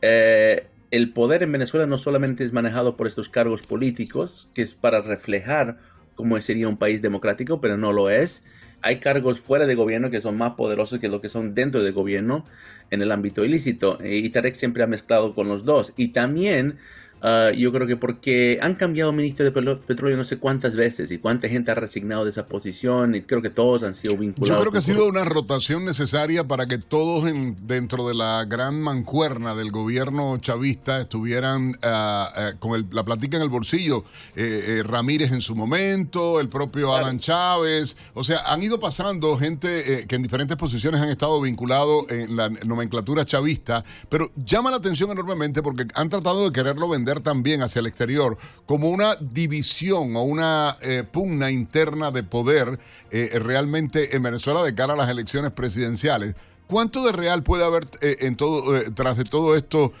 eh, el poder en Venezuela no solamente es manejado por estos cargos políticos, que es para reflejar cómo sería un país democrático, pero no lo es hay cargos fuera de gobierno que son más poderosos que lo que son dentro del gobierno en el ámbito ilícito. Y Tarek siempre ha mezclado con los dos. Y también Ah, yo creo que porque han cambiado ministro de petróleo no sé cuántas veces y cuánta gente ha resignado de esa posición y creo que todos han sido vinculados. Yo creo que ha sido una rotación necesaria para que todos en, dentro de la gran mancuerna del gobierno chavista estuvieran ah, con la platica en el bolsillo. Eh, eh, Ramírez en su momento, el propio Alan Chávez. O sea, han ido pasando gente eh, que en diferentes posiciones han estado vinculados en la nomenclatura chavista, pero llama la atención enormemente porque han tratado de quererlo vender también hacia el exterior como una división o una eh, pugna interna de poder eh, realmente en Venezuela de cara a las elecciones presidenciales. ¿Cuánto de real puede haber eh, en todo, tras de todo esto,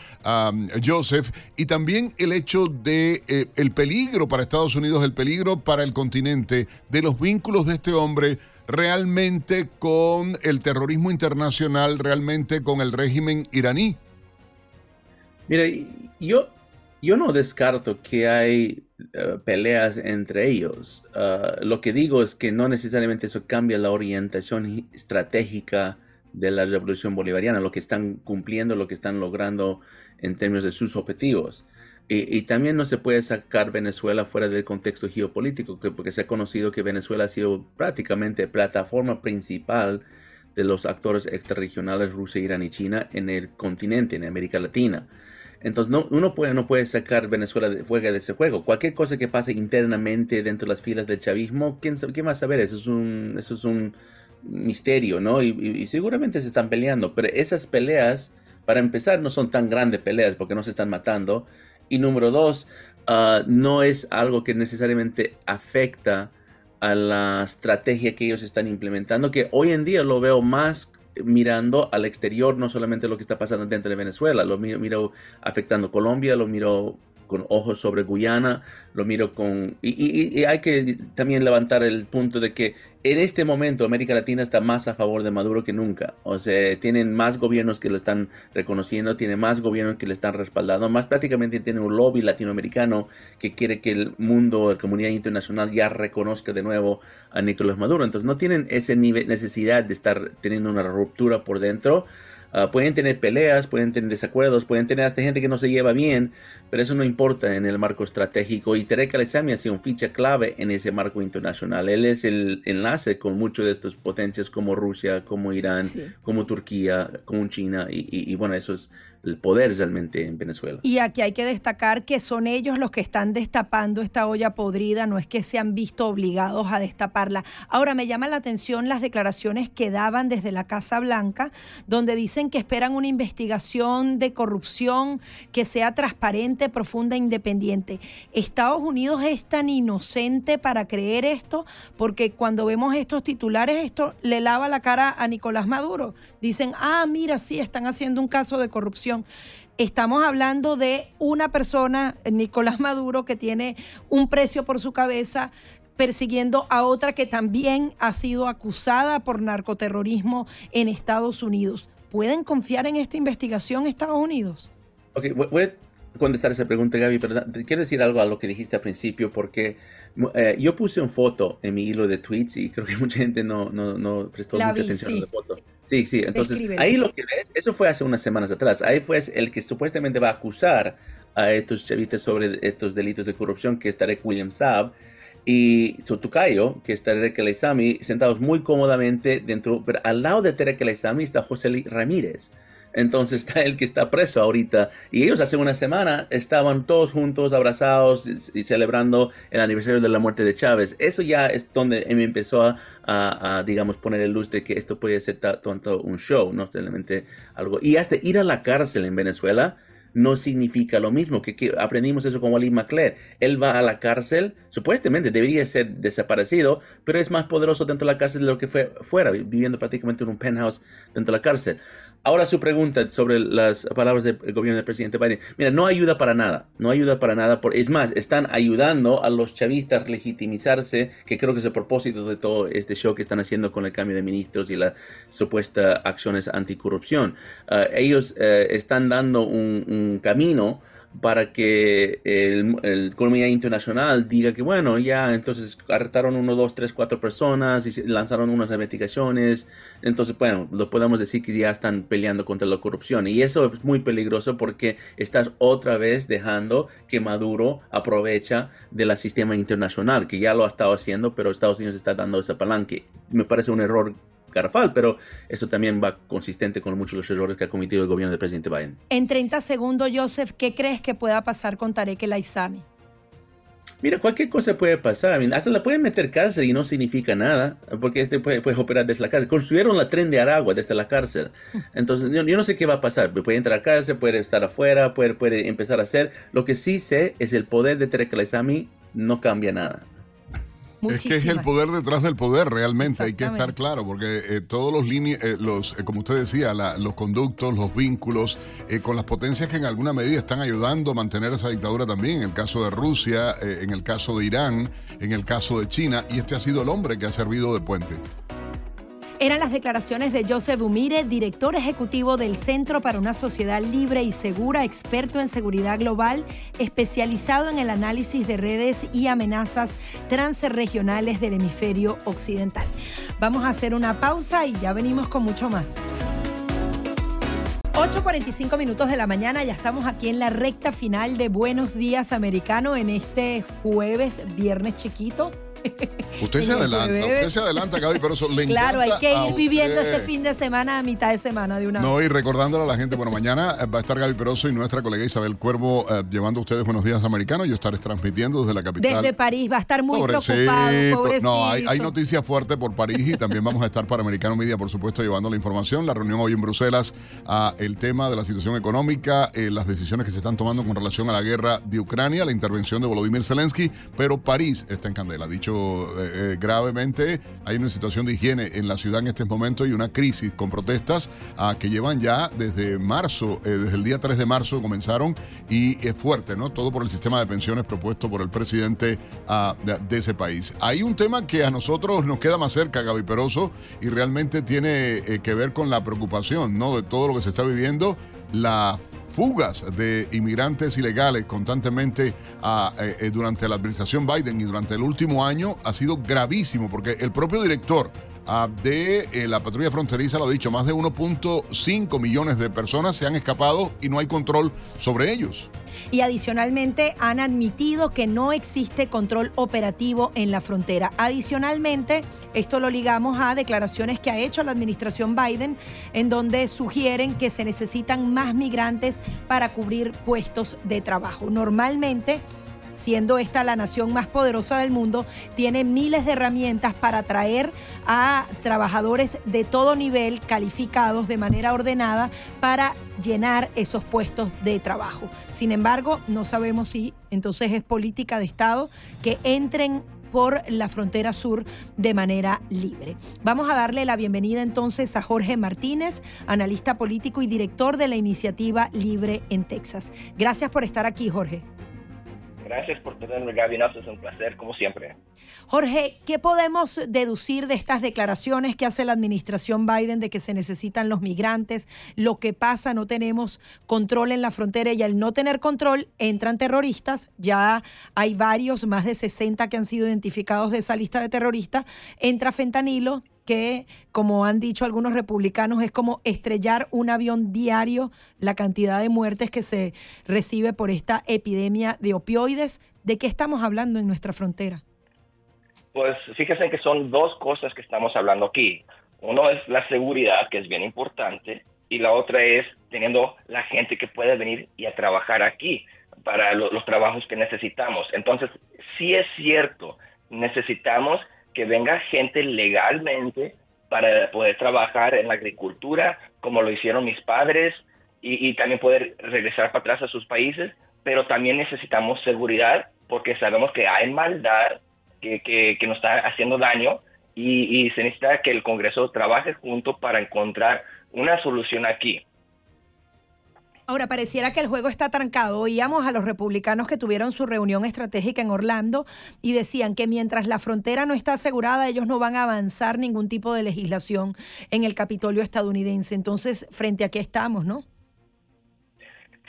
Joseph? Y también el hecho de el peligro para Estados Unidos, el peligro para el continente, de los vínculos de este hombre realmente con el terrorismo internacional, realmente con el régimen iraní. Mira, yo yo no descarto que hay eh, peleas entre ellos. Ah, lo que digo es que no necesariamente eso cambia la orientación estratégica de la revolución bolivariana, lo que están cumpliendo, lo que están logrando en términos de sus objetivos. Y, también no se puede sacar Venezuela fuera del contexto geopolítico, porque se ha conocido que Venezuela ha sido prácticamente plataforma principal de los actores extrarregionales Rusia, Irán y China en el continente, en América Latina. Entonces no, uno puede, no puede sacar Venezuela de fuera de ese juego. Cualquier cosa que pase internamente dentro de las filas del chavismo, ¿quién, quién va a saber? Eso es un, eso es un misterio, ¿no? Y, seguramente se están peleando, pero esas peleas, para empezar, no son tan grandes peleas porque no se están matando. Y número dos, ah, no es algo que necesariamente afecta a la estrategia que ellos están implementando, que hoy en día lo veo más mirando al exterior, no solamente lo que está pasando dentro de Venezuela, lo miro, miro afectando Colombia, lo miro con ojos sobre Guyana, lo miro con... Y, hay que también levantar el punto de que en este momento América Latina está más a favor de Maduro que nunca. O sea, tienen más gobiernos que lo están reconociendo, tiene más gobiernos que le están respaldando, más prácticamente tiene un lobby latinoamericano que quiere que el mundo, la comunidad internacional ya reconozca de nuevo a Nicolás Maduro. Entonces no tienen esa necesidad de estar teniendo una ruptura por dentro. Ah, pueden tener peleas, pueden tener desacuerdos, pueden tener hasta gente que no se lleva bien, pero eso no importa en el marco estratégico. Y Tarek Al-Isami ha sido un ficha clave en ese marco internacional. Él es el enlace con muchas de estas potencias como Rusia, como Irán, como Turquía, como China. y bueno, eso es el poder realmente en Venezuela. Y aquí hay que destacar que son ellos los que están destapando esta olla podrida, no es que se han visto obligados a destaparla. Ahora me llama la atención las declaraciones que daban desde la Casa Blanca, donde dicen que esperan una investigación de corrupción que sea transparente, profunda e independiente. Estados Unidos es tan inocente para creer esto, porque cuando vemos estos titulares, esto le lava la cara a Nicolás Maduro. Dicen, ah, mira, sí, están haciendo un caso de corrupción Estamos hablando de una persona, Nicolás Maduro, que tiene un precio por su cabeza persiguiendo a otra que también ha sido acusada por narcoterrorismo en Estados Unidos. ¿Pueden confiar en esta investigación Estados Unidos? Contestar esa pregunta, Gaby, pero quiero decir algo a lo que dijiste al principio, porque eh, yo puse una foto en mi hilo de tweets y creo que [laughs] mucha gente no, no, no prestó mucha atención a la foto. Sí, sí, entonces ahí lo que ves, eso fue hace unas semanas atrás, ahí fue el que supuestamente va a acusar a estos chavitas sobre estos delitos de corrupción, que es Tarek William Saab, y su tucayo, que es Tarek El sentados muy cómodamente dentro, pero al lado de Tarek El está José Ramírez entonces [laughs] está el que está preso ahorita. Y ellos hace una semana estaban todos juntos, abrazados y, celebrando el aniversario de la muerte de Chávez. Eso ya es donde me empezó a, digamos, poner el luz de que esto puede ser tanto un show, no solamente algo. Y hasta ir a la cárcel en Venezuela no significa lo mismo. Que, aprendimos eso con Wally McClare. Él va a la cárcel, supuestamente debería ser desaparecido, pero es más poderoso dentro de la cárcel de lo que fue fuera, viviendo prácticamente en un penthouse dentro de la cárcel. Ahora su pregunta sobre las palabras del gobierno del presidente Biden. Mira, no ayuda para nada, no ayuda para nada. Por, es más, están ayudando a los chavistas legitimizarse, que creo que es el propósito de todo este show que están haciendo con el cambio de ministros y las supuestas acciones anticorrupción. Uh, ellos uh, están dando un camino para que el, economía internacional diga que bueno, ya entonces arrestaron uno, dos, tres, cuatro personas y lanzaron unas investigaciones, entonces bueno, lo podemos decir que ya están peleando contra la corrupción y eso es muy peligroso porque estás otra vez dejando que Maduro aprovecha del sistema internacional, que ya lo ha estado haciendo, pero Estados Unidos está dando ese palanque. Me parece un error garrafal, pero eso también va consistente con muchos de los errores que ha cometido el gobierno del presidente Biden. En 30 segundos, Joseph, ¿qué crees que pueda pasar con Tarek El Aizami? Mira, cualquier cosa puede pasar. Hasta la pueden meter cárcel y no significa nada, porque este puede, operar desde la cárcel. Construyeron la tren de Aragua desde la cárcel. [laughs] Entonces, yo, no sé qué va a pasar. Puede entrar a cárcel, puede estar afuera, puede, puede empezar a hacer. Lo que sí sé es el poder de Tarek El no cambia nada es que es el poder detrás del poder, realmente, hay que estar claro, porque eh, todos los líneas, eh, los, eh, como usted decía, los conductos, los vínculos, con las potencias que en alguna medida están ayudando a mantener esa dictadura también, en el caso de Rusia, en el caso de Irán, en el caso de China, y este ha sido el hombre que ha servido de puente. Eran las declaraciones de Joseph Umire, director ejecutivo del Centro para una Sociedad Libre y Segura, experto en seguridad global, especializado en el análisis de redes y amenazas transregionales del hemisferio occidental. Vamos a hacer una pausa y ya venimos con mucho más. 8.45 minutos de la mañana, ya estamos aquí en la recta final de Buenos Días Americano en este jueves, viernes chiquito, Usted se adelanta, usted se adelanta, Gaby, pero eso le Claro, hay que ir viviendo ese fin de semana a mitad de semana de una No, y recordándole a la gente, bueno, mañana eh, va a estar Gaby Peroso y nuestra colega Isabel Cuervo eh, llevando a ustedes Buenos Días Americanos. Yo estaré transmitiendo desde la capital. Desde París, va a estar muy preocupado, pobrecito. No, hay, hay noticias fuertes por París y también vamos a estar para Americano Media, por supuesto, llevando la información. La reunión hoy en Bruselas, a el tema de la situación económica, eh, las decisiones que se están tomando con relación a la guerra de Ucrania, la intervención de Volodymyr Zelensky, pero París está en candela. Dicho eh, eh, gravemente. Hay una situación de higiene en la ciudad en este momento y una crisis con protestas ah, que llevan ya desde marzo, eh, desde el día 3 de marzo comenzaron y es fuerte, ¿no? Todo por el sistema de pensiones propuesto por el presidente ah, de, ese país. Hay un tema que a nosotros nos queda más cerca, Gaby Peroso, y realmente tiene que ver con la preocupación, ¿no? De todo lo que se está viviendo, la fugas de inmigrantes ilegales constantemente ah, eh, eh, durante la administración Biden y durante el último año ha sido gravísimo porque el propio director ah, de eh, la patrulla fronteriza lo ha dicho, más de 1.5 millones de personas se han escapado y no hay control sobre ellos. Y adicionalmente han admitido que no existe control operativo en la frontera. Adicionalmente, esto lo ligamos a declaraciones que ha hecho la administración Biden, en donde sugieren que se necesitan más migrantes para cubrir puestos de trabajo. Normalmente, siendo esta la nación más poderosa del mundo, tiene miles de herramientas para atraer a trabajadores de todo nivel calificados de manera ordenada para llenar esos puestos de trabajo. Sin embargo, no sabemos si entonces es política de Estado que entren por la frontera sur de manera libre. Vamos a darle la bienvenida entonces a Jorge Martínez, analista político y director de la iniciativa Libre en Texas. Gracias por estar aquí, Jorge. Gracias por tenerme, Gaby. No, es un placer, como siempre. Jorge, ¿qué podemos deducir de estas declaraciones que hace la administración Biden de que se necesitan los migrantes? Lo que pasa, no tenemos control en la frontera y al no tener control entran terroristas. Ya hay varios, más de 60 que han sido identificados de esa lista de terroristas. Entra fentanilo, que, como han dicho algunos republicanos, es como estrellar un avión diario la cantidad de muertes que se recibe por esta epidemia de opioides. ¿De qué estamos hablando en nuestra frontera? Pues fíjense que son dos cosas que estamos hablando aquí. Uno es la seguridad, que es bien importante, y la otra es teniendo la gente que puede venir y a trabajar aquí para lo- los trabajos que necesitamos. Entonces, sí es cierto, necesitamos que venga gente legalmente para poder trabajar en la agricultura, como lo hicieron mis padres, y, también poder regresar para atrás a sus países, pero también necesitamos seguridad porque sabemos que hay maldad que, que, que nos está haciendo daño y, y se necesita que el Congreso trabaje junto para encontrar una solución aquí. Ahora, pareciera que el juego está trancado. Oíamos a los republicanos que tuvieron su reunión estratégica en Orlando y decían que mientras la frontera no está asegurada, ellos no van a avanzar ningún tipo de legislación en el Capitolio estadounidense. Entonces, frente a qué estamos, ¿no?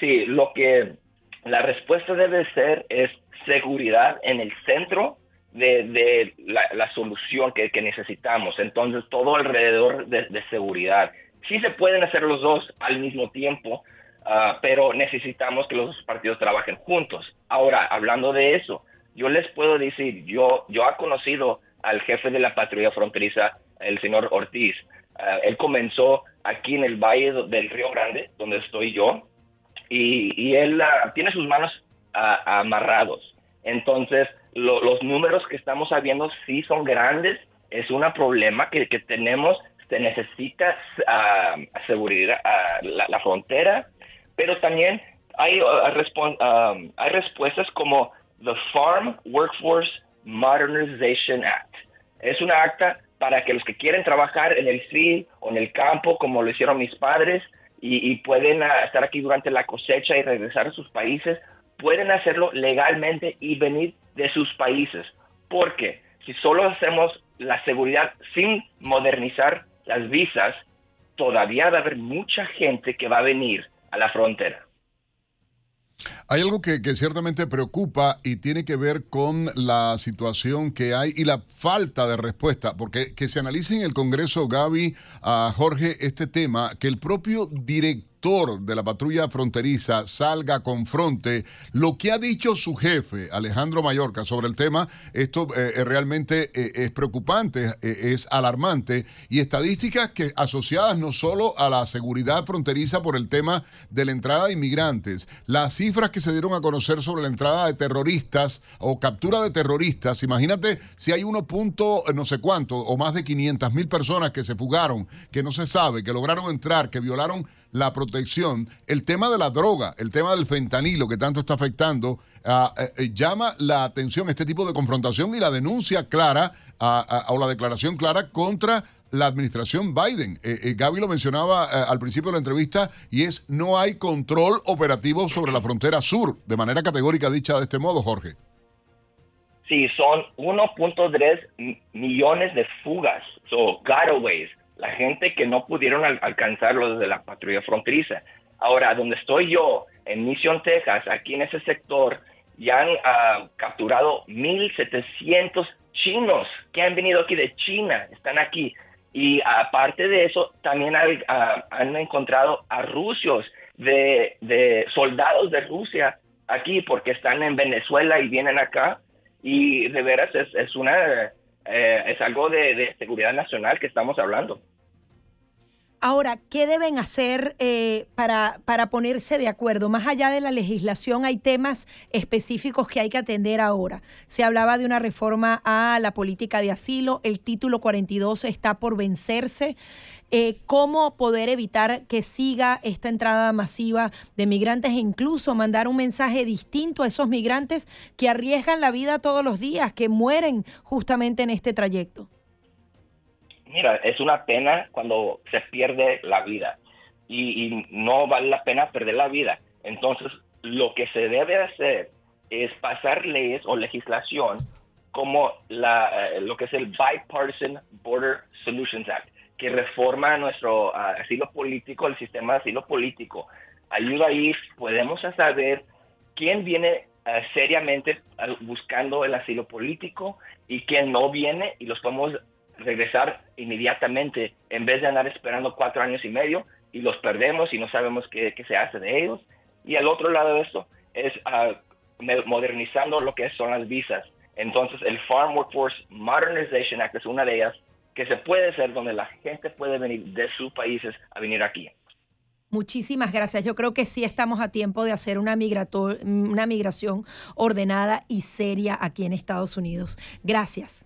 Sí, lo que la respuesta debe ser es seguridad en el centro de, de la, la solución que, que necesitamos. Entonces, todo alrededor de, de seguridad. Sí se pueden hacer los dos al mismo tiempo, ah, pero necesitamos que los dos partidos trabajen juntos. Ahora, hablando de eso, yo les puedo decir, yo, yo he conocido al jefe de la patrulla fronteriza, el señor Ortiz. Ah, él comenzó aquí en el Valle del Río Grande, donde estoy yo, y, y él ah, tiene sus manos amarrados. Entonces, lo- los números que estamos sabiendo sí son grandes, es un problema que, que tenemos, se necesita seguridad, la frontera, pero también hay, respon- ah, hay respuestas como the Farm Workforce Modernization Act. Es una acta para que los que quieren trabajar en el field o en el campo, como lo hicieron mis padres, y, y pueden ah, estar aquí durante la cosecha y regresar a sus países, pueden hacerlo legalmente y venir de sus países. Porque si solo hacemos la seguridad sin modernizar las visas, todavía va a haber mucha gente que va a venir a la frontera. Hay algo que, que ciertamente preocupa y tiene que ver con la situación que hay y la falta de respuesta, porque que se analice en el Congreso, Gaby, a Jorge, este tema, que el propio director de la patrulla fronteriza salga, confronte lo que ha dicho su jefe, Alejandro Mallorca, sobre el tema, esto eh, eh, realmente eh, es preocupante, es alarmante, y estadísticas que asociadas no solo a la seguridad fronteriza por el tema de la entrada de inmigrantes, las cifras que se dieron a conocer sobre la entrada de terroristas o captura de terroristas, imagínate si hay uno punto no sé cuánto o más de 500 mil personas que se fugaron, que no se sabe, que lograron entrar, que violaron la protección, el tema de la droga, el tema del fentanilo que tanto está afectando, eh, llama la atención este tipo de confrontación y la denuncia clara ah, ah, o la declaración clara contra la administración Biden. Eh, Gaby lo mencionaba al principio de la entrevista y es no hay control operativo sobre la frontera sur, de manera categórica dicha de este modo, Jorge. Sí, son 1.3 m- millones de fugas, so gotaways, la gente que no pudieron al- alcanzarlo desde la patrulla fronteriza. Ahora, donde estoy yo, en Mission, Texas, aquí en ese sector, ya han ah, capturado 1.700 chinos que han venido aquí de China, están aquí. Y aparte de eso, también hay, ah, han encontrado a rusios, de, de soldados de Rusia aquí, porque están en Venezuela y vienen acá. Y de veras es, es una eh, es algo de, de seguridad nacional que estamos hablando. Ahora, ¿qué deben hacer eh, para, para ponerse de acuerdo? Más allá de la legislación, hay temas específicos que hay que atender ahora. Se hablaba de una reforma a la política de asilo, el título 42 está por vencerse. Eh, ¿Cómo poder evitar que siga esta entrada masiva de migrantes e incluso mandar un mensaje distinto a esos migrantes que arriesgan la vida todos los días, que mueren justamente en este trayecto? Mira, es una pena cuando se pierde la vida y, no vale la pena perder la vida. Entonces, lo que se debe hacer es pasar leyes o legislación como la, eh, lo que es el Bipartisan Border Solutions Act, que reforma nuestro ah, asilo político, el sistema de asilo político. Ayuda ahí, podemos saber quién viene ah, seriamente buscando el asilo político y quién no viene y los podemos regresar inmediatamente en vez de andar esperando cuatro años y medio y los perdemos y no sabemos qué, se hace de ellos. Y al otro lado de esto es me- modernizando lo que son las visas. Entonces el Farm Workforce Modernization Act es una de ellas que se puede hacer donde la gente puede venir de sus países a venir aquí. Muchísimas gracias. Yo creo que sí estamos a tiempo de hacer una, una migración ordenada y seria aquí en Estados Unidos. Gracias.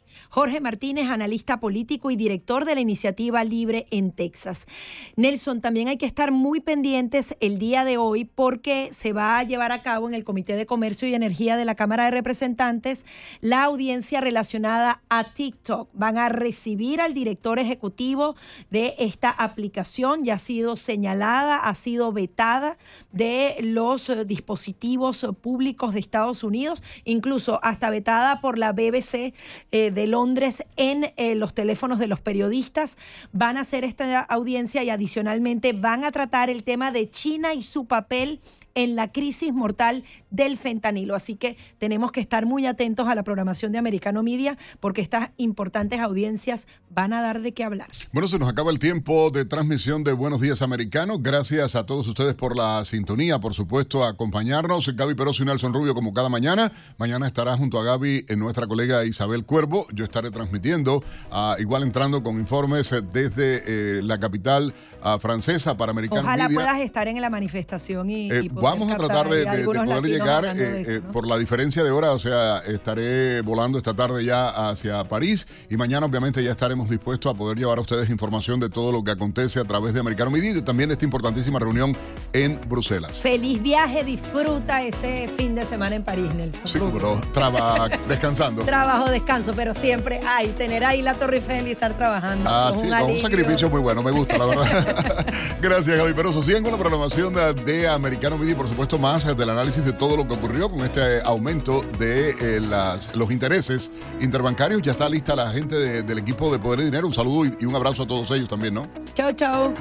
Jorge Martínez, analista político y director de la iniciativa Libre en Texas. Nelson, también hay que estar muy pendientes el día de hoy porque se va a llevar a cabo en el Comité de Comercio y Energía de la Cámara de Representantes la audiencia relacionada a TikTok. Van a recibir al director ejecutivo de esta aplicación, ya ha sido señalada, ha sido vetada de los dispositivos públicos de Estados Unidos, incluso hasta vetada por la BBC eh, de Londres en eh, los teléfonos de los periodistas. Van a hacer esta audiencia y adicionalmente van a tratar el tema de China y su papel en la crisis mortal del fentanilo. Así que tenemos que estar muy atentos a la programación de Americano Media porque estas importantes audiencias van a dar de qué hablar. Bueno, se nos acaba el tiempo de transmisión de Buenos Días Americanos. Gracias a todos ustedes por la sintonía, por supuesto, a acompañarnos. Gaby Peroso y Nelson Rubio, como cada mañana. Mañana estará junto a Gaby en nuestra colega Isabel Cuervo. Yo estaré transmitiendo, ah, igual entrando con informes eh, desde eh, la capital ah, francesa para Americano Ojalá Media. puedas estar en la manifestación y, Eh, y poder vamos a tratar de, poder llegar eh, eso, eh, ¿no? por la diferencia de hora, o sea, estaré volando esta tarde ya hacia París y mañana obviamente ya estaremos dispuestos a poder llevar a ustedes información de todo lo que acontece a través de Americano Media y también de esta importantísima reunión en Bruselas. Feliz viaje, disfruta ese fin de semana en París, Nelson. Sí, pero traba [laughs] descansando. Trabajo, descanso, pero siempre hay tener ahí la Torre Eiffel y estar trabajando. Ah, con sí, un con un sacrificio muy bueno, me gusta, la verdad. [laughs] Gracias, Gaby Peroso. Sigan con la programación de, de Americano Media y, por supuesto, más del análisis de todo lo que ocurrió con este aumento de eh, los intereses interbancarios. Ya está lista la gente de- del equipo de Poder y Dinero. Un saludo y, y un abrazo a todos ellos también, ¿no? Chao, chao.